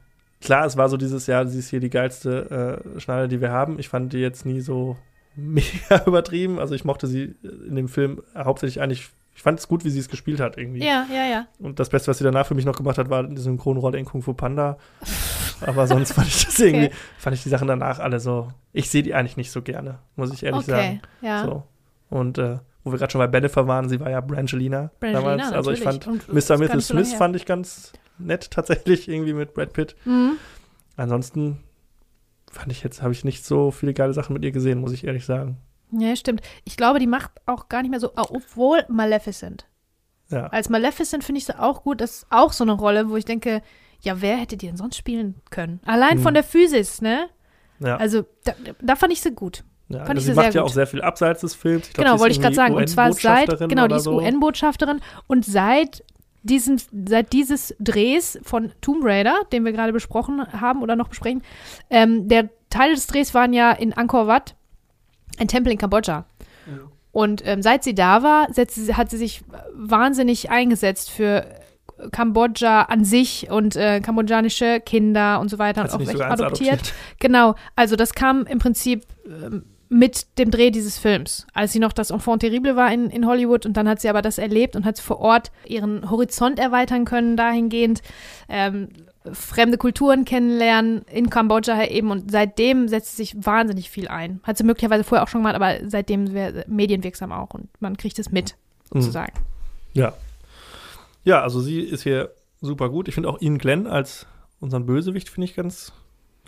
klar, es war so dieses Jahr, sie ist hier die geilste äh, Schnalle, die wir haben. Ich fand die jetzt nie so mega übertrieben. Also ich mochte sie in dem Film hauptsächlich eigentlich, ich fand es gut, wie sie es gespielt hat irgendwie. Ja, ja, ja. Und das Beste, was sie danach für mich noch gemacht hat, war die Synchronrolle in Kung Fu Panda. Aber sonst fand ich das irgendwie, fand ich die Sachen danach alle so, ich sehe die eigentlich nicht so gerne, muss ich ehrlich okay, sagen. ja. So. Und äh, wo wir gerade schon bei Bennifer waren, sie war ja Brangelina, Brangelina, damals. Also ich natürlich. fand Und Mr. Mrs. so Smith fand ich ganz nett tatsächlich, irgendwie mit Brad Pitt. Mhm. Ansonsten fand ich jetzt, habe ich nicht so viele geile Sachen mit ihr gesehen, muss ich ehrlich sagen. Ja, stimmt. Ich glaube, die macht auch gar nicht mehr so, obwohl Maleficent. Ja. Als Maleficent finde ich sie auch gut. Das ist auch so eine Rolle, wo ich denke, ja, wer hätte die denn sonst spielen können? Allein Hm. von der Physis, ne? Ja, Also, da, da fand ich sie gut. ja. fand ich sie macht ja gut. auch sehr viel abseits des Films. Ich glaub, genau, wollte ich gerade sagen. Und zwar seit, genau, die ist so. UN-Botschafterin und seit diesem, seit dieses Drehs von Tomb Raider, den wir gerade besprochen haben oder noch besprechen, ähm, der Teil des Drehs waren ja in Angkor Wat, ein Tempel in Kambodscha. Und ähm, seit sie da war, setzte, sie- hat sie sich wahnsinnig eingesetzt für Kambodscha an sich und äh, kambodschanische Kinder und so weiter Hat und auch welche adoptiert. adoptiert? Genau, also das kam im Prinzip ähm, mit dem Dreh dieses Films, als sie noch das Enfant terrible war in, in Hollywood und dann hat sie aber das erlebt und hat vor Ort ihren Horizont erweitern können dahingehend, ähm, fremde Kulturen kennenlernen in Kambodscha eben und seitdem setzt sie sich wahnsinnig viel ein. Hat sie möglicherweise vorher auch schon gemacht, aber seitdem wär- medienwirksam auch und man kriegt es mit, Mhm. sozusagen. Ja. Ja, also sie ist hier super gut. Ich finde auch Ian Glenn als unseren Bösewicht finde ich ganz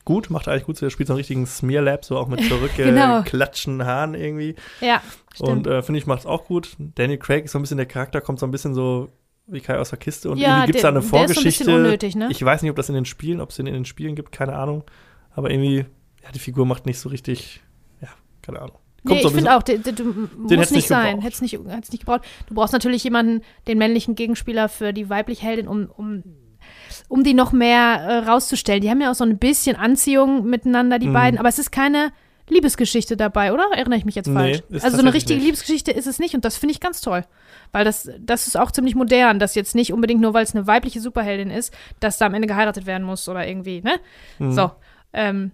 gut. Macht eigentlich gut. Er spielt so einen richtigen Smearlab, so auch mit Genau. zurückgeklatschen Haaren irgendwie. Ja, stimmt. Und äh, finde ich, macht es auch gut. Daniel Craig ist so ein bisschen der Charakter, kommt so ein bisschen so wie Kai aus der Kiste. Und ja, irgendwie gibt es da eine der ist ein Vorgeschichte. unnötig, ne? Ich weiß nicht, ob das in den Spielen, ob es den in den Spielen gibt, keine Ahnung. Aber irgendwie, ja, die Figur macht nicht so richtig, ja, keine Ahnung. Nee, so ich finde auch, der, du musst nicht sein. Hätt's nicht, hätt's nicht gebraucht. Du brauchst natürlich jemanden, den männlichen Gegenspieler für die weibliche Heldin, um, um, um die noch mehr äh, rauszustellen. Die haben ja auch so ein bisschen Anziehung miteinander, die Mhm. beiden, aber es ist keine, Liebesgeschichte dabei, oder? Erinnere ich mich jetzt Nee, falsch? ist also so eine richtige nicht. Liebesgeschichte ist es nicht und das finde ich ganz toll. Weil das, das ist auch ziemlich modern, dass jetzt nicht unbedingt nur, weil es eine weibliche Superheldin ist, dass da am Ende geheiratet werden muss oder irgendwie, ne? Mhm. So. Ähm,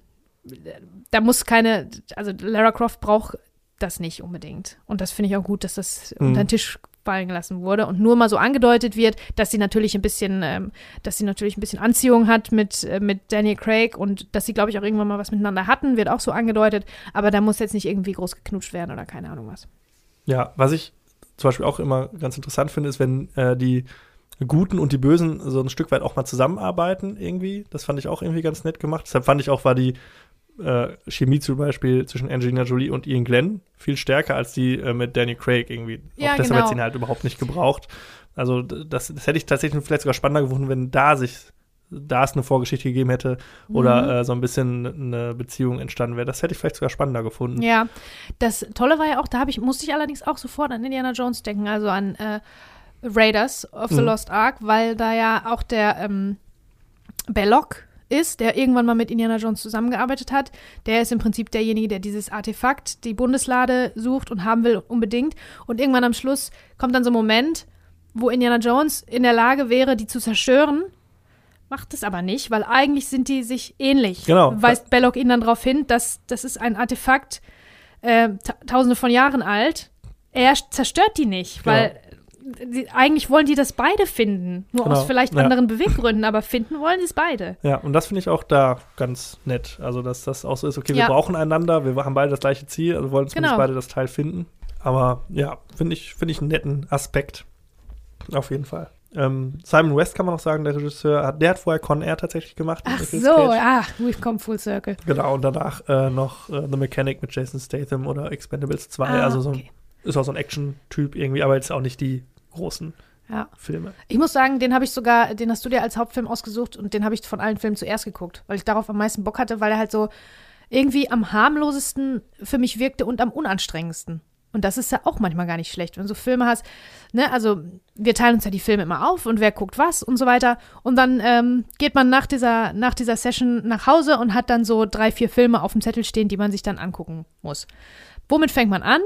da muss keine, also Lara Croft braucht das nicht unbedingt. Und das finde ich auch gut, dass das Mhm. unter den Tisch fallen gelassen wurde und nur mal so angedeutet wird, dass sie natürlich ein bisschen, ähm, dass sie natürlich ein bisschen Anziehung hat mit, äh, mit Daniel Craig und dass sie, glaube ich, auch irgendwann mal was miteinander hatten, wird auch so angedeutet. Aber da muss jetzt nicht irgendwie groß geknutscht werden oder keine Ahnung was. Ja, was ich zum Beispiel auch immer ganz interessant finde, ist, wenn äh, die Guten und die Bösen so ein Stück weit auch mal zusammenarbeiten irgendwie. Das fand ich auch irgendwie ganz nett gemacht. Deshalb fand ich auch, war die äh, Chemie zum Beispiel zwischen Angelina Jolie und Ian Glenn viel stärker als die äh, mit Danny Craig irgendwie. Ja, auch deshalb genau. hat sie ihn halt überhaupt nicht gebraucht. Also das, das hätte ich tatsächlich vielleicht sogar spannender gefunden, wenn da sich da es eine Vorgeschichte gegeben hätte oder Mhm. äh, so ein bisschen eine Beziehung entstanden wäre. Das hätte ich vielleicht sogar spannender gefunden. Ja, das Tolle war ja auch, da habe ich, musste ich allerdings auch sofort an Indiana Jones denken, also an äh, Raiders of the Mhm. Lost Ark, weil da ja auch der ähm, Belloc ist, der irgendwann mal mit Indiana Jones zusammengearbeitet hat. Der ist im Prinzip derjenige, der dieses Artefakt, die Bundeslade sucht und haben will unbedingt. Und irgendwann am Schluss kommt dann so ein Moment, wo Indiana Jones in der Lage wäre, die zu zerstören. Macht es aber nicht, weil eigentlich sind die sich ähnlich. Genau. Weist Belloc ihn dann darauf hin, dass das ist ein Artefakt, äh, ta tausende von Jahren alt. Er zerstört die nicht, Genau. weil die, eigentlich wollen die das beide finden. Nur Genau, aus vielleicht ja. anderen Beweggründen, aber finden wollen sie es beide. Ja, und das finde ich auch da ganz nett. Also, dass das auch so ist, okay, wir Ja. brauchen einander, wir haben beide das gleiche Ziel, also wollen zumindest Genau. beide das Teil finden. Aber ja, finde ich, finde ich einen netten Aspekt. Auf jeden Fall. Ähm, Simon West kann man noch sagen, der Regisseur, der hat vorher Con Air tatsächlich gemacht. Ach so, ah, we've come full circle. Genau, und danach äh, noch äh, The Mechanic mit Jason Statham oder Expendables 2. Ah, also so ein, okay. ist auch so ein Action-Typ irgendwie, aber jetzt auch nicht die großen Ja. Filme. Ich muss sagen, den habe ich sogar, den hast du dir als Hauptfilm ausgesucht und den habe ich von allen Filmen zuerst geguckt, weil ich darauf am meisten Bock hatte, weil er halt so irgendwie am harmlosesten für mich wirkte und am unanstrengendsten. Und das ist ja auch manchmal gar nicht schlecht, wenn du so Filme hast, ne, also wir teilen uns ja die Filme immer auf und wer guckt was und so weiter. Und dann ähm, geht man nach dieser, nach dieser Session nach Hause und hat dann so drei, vier Filme auf dem Zettel stehen, die man sich dann angucken muss. Womit fängt man an?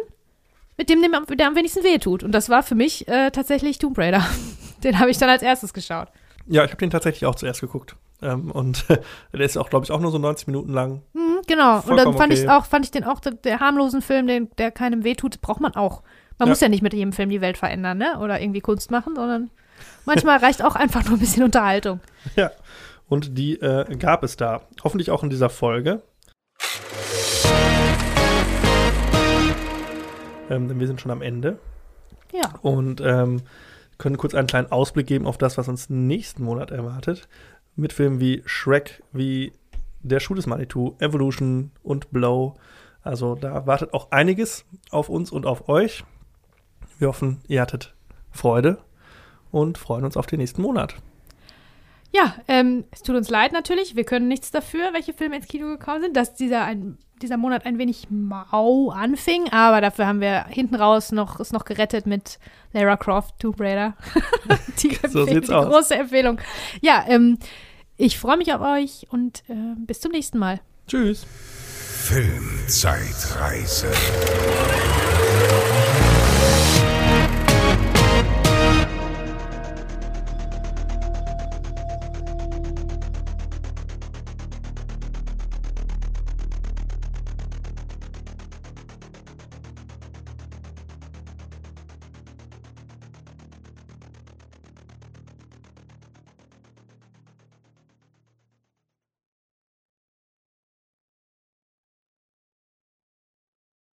Mit dem, dem der am wenigsten wehtut. Und das war für mich äh, tatsächlich Tomb Raider. Den habe ich dann als erstes geschaut. Ja, ich habe den tatsächlich auch zuerst geguckt. Ähm, und der ist auch, glaube ich, auch nur so 90 Minuten lang. Mhm, genau. Und dann Vollkommen fand okay. ich auch, fand ich den auch, der, der harmlosen Film, den, der keinem wehtut, braucht man auch. Man Ja. muss ja nicht mit jedem Film die Welt verändern, ne? Oder irgendwie Kunst machen, sondern manchmal reicht auch einfach nur ein bisschen Unterhaltung. Ja, und die äh, gab es da. Hoffentlich auch in dieser Folge. Ähm, denn wir sind schon am Ende Ja. und ähm, können kurz einen kleinen Ausblick geben auf das, was uns nächsten Monat erwartet. Mit Filmen wie Shrek, wie Der Schuh des Manitou, Evolution und Blow. Also da wartet auch einiges auf uns und auf euch. Wir hoffen, ihr hattet Freude und freuen uns auf den nächsten Monat. Ja, ähm, es tut uns leid natürlich. Wir können nichts dafür, welche Filme ins Kino gekommen sind, dass dieser, ein, dieser Monat ein wenig mau anfing. Aber dafür haben wir hinten raus noch, ist noch gerettet mit Lara Croft, Tomb Raider. die So sieht's die aus. große Empfehlung. Ja, ähm, ich freue mich auf euch und äh, bis zum nächsten Mal. Tschüss. Filmzeitreise.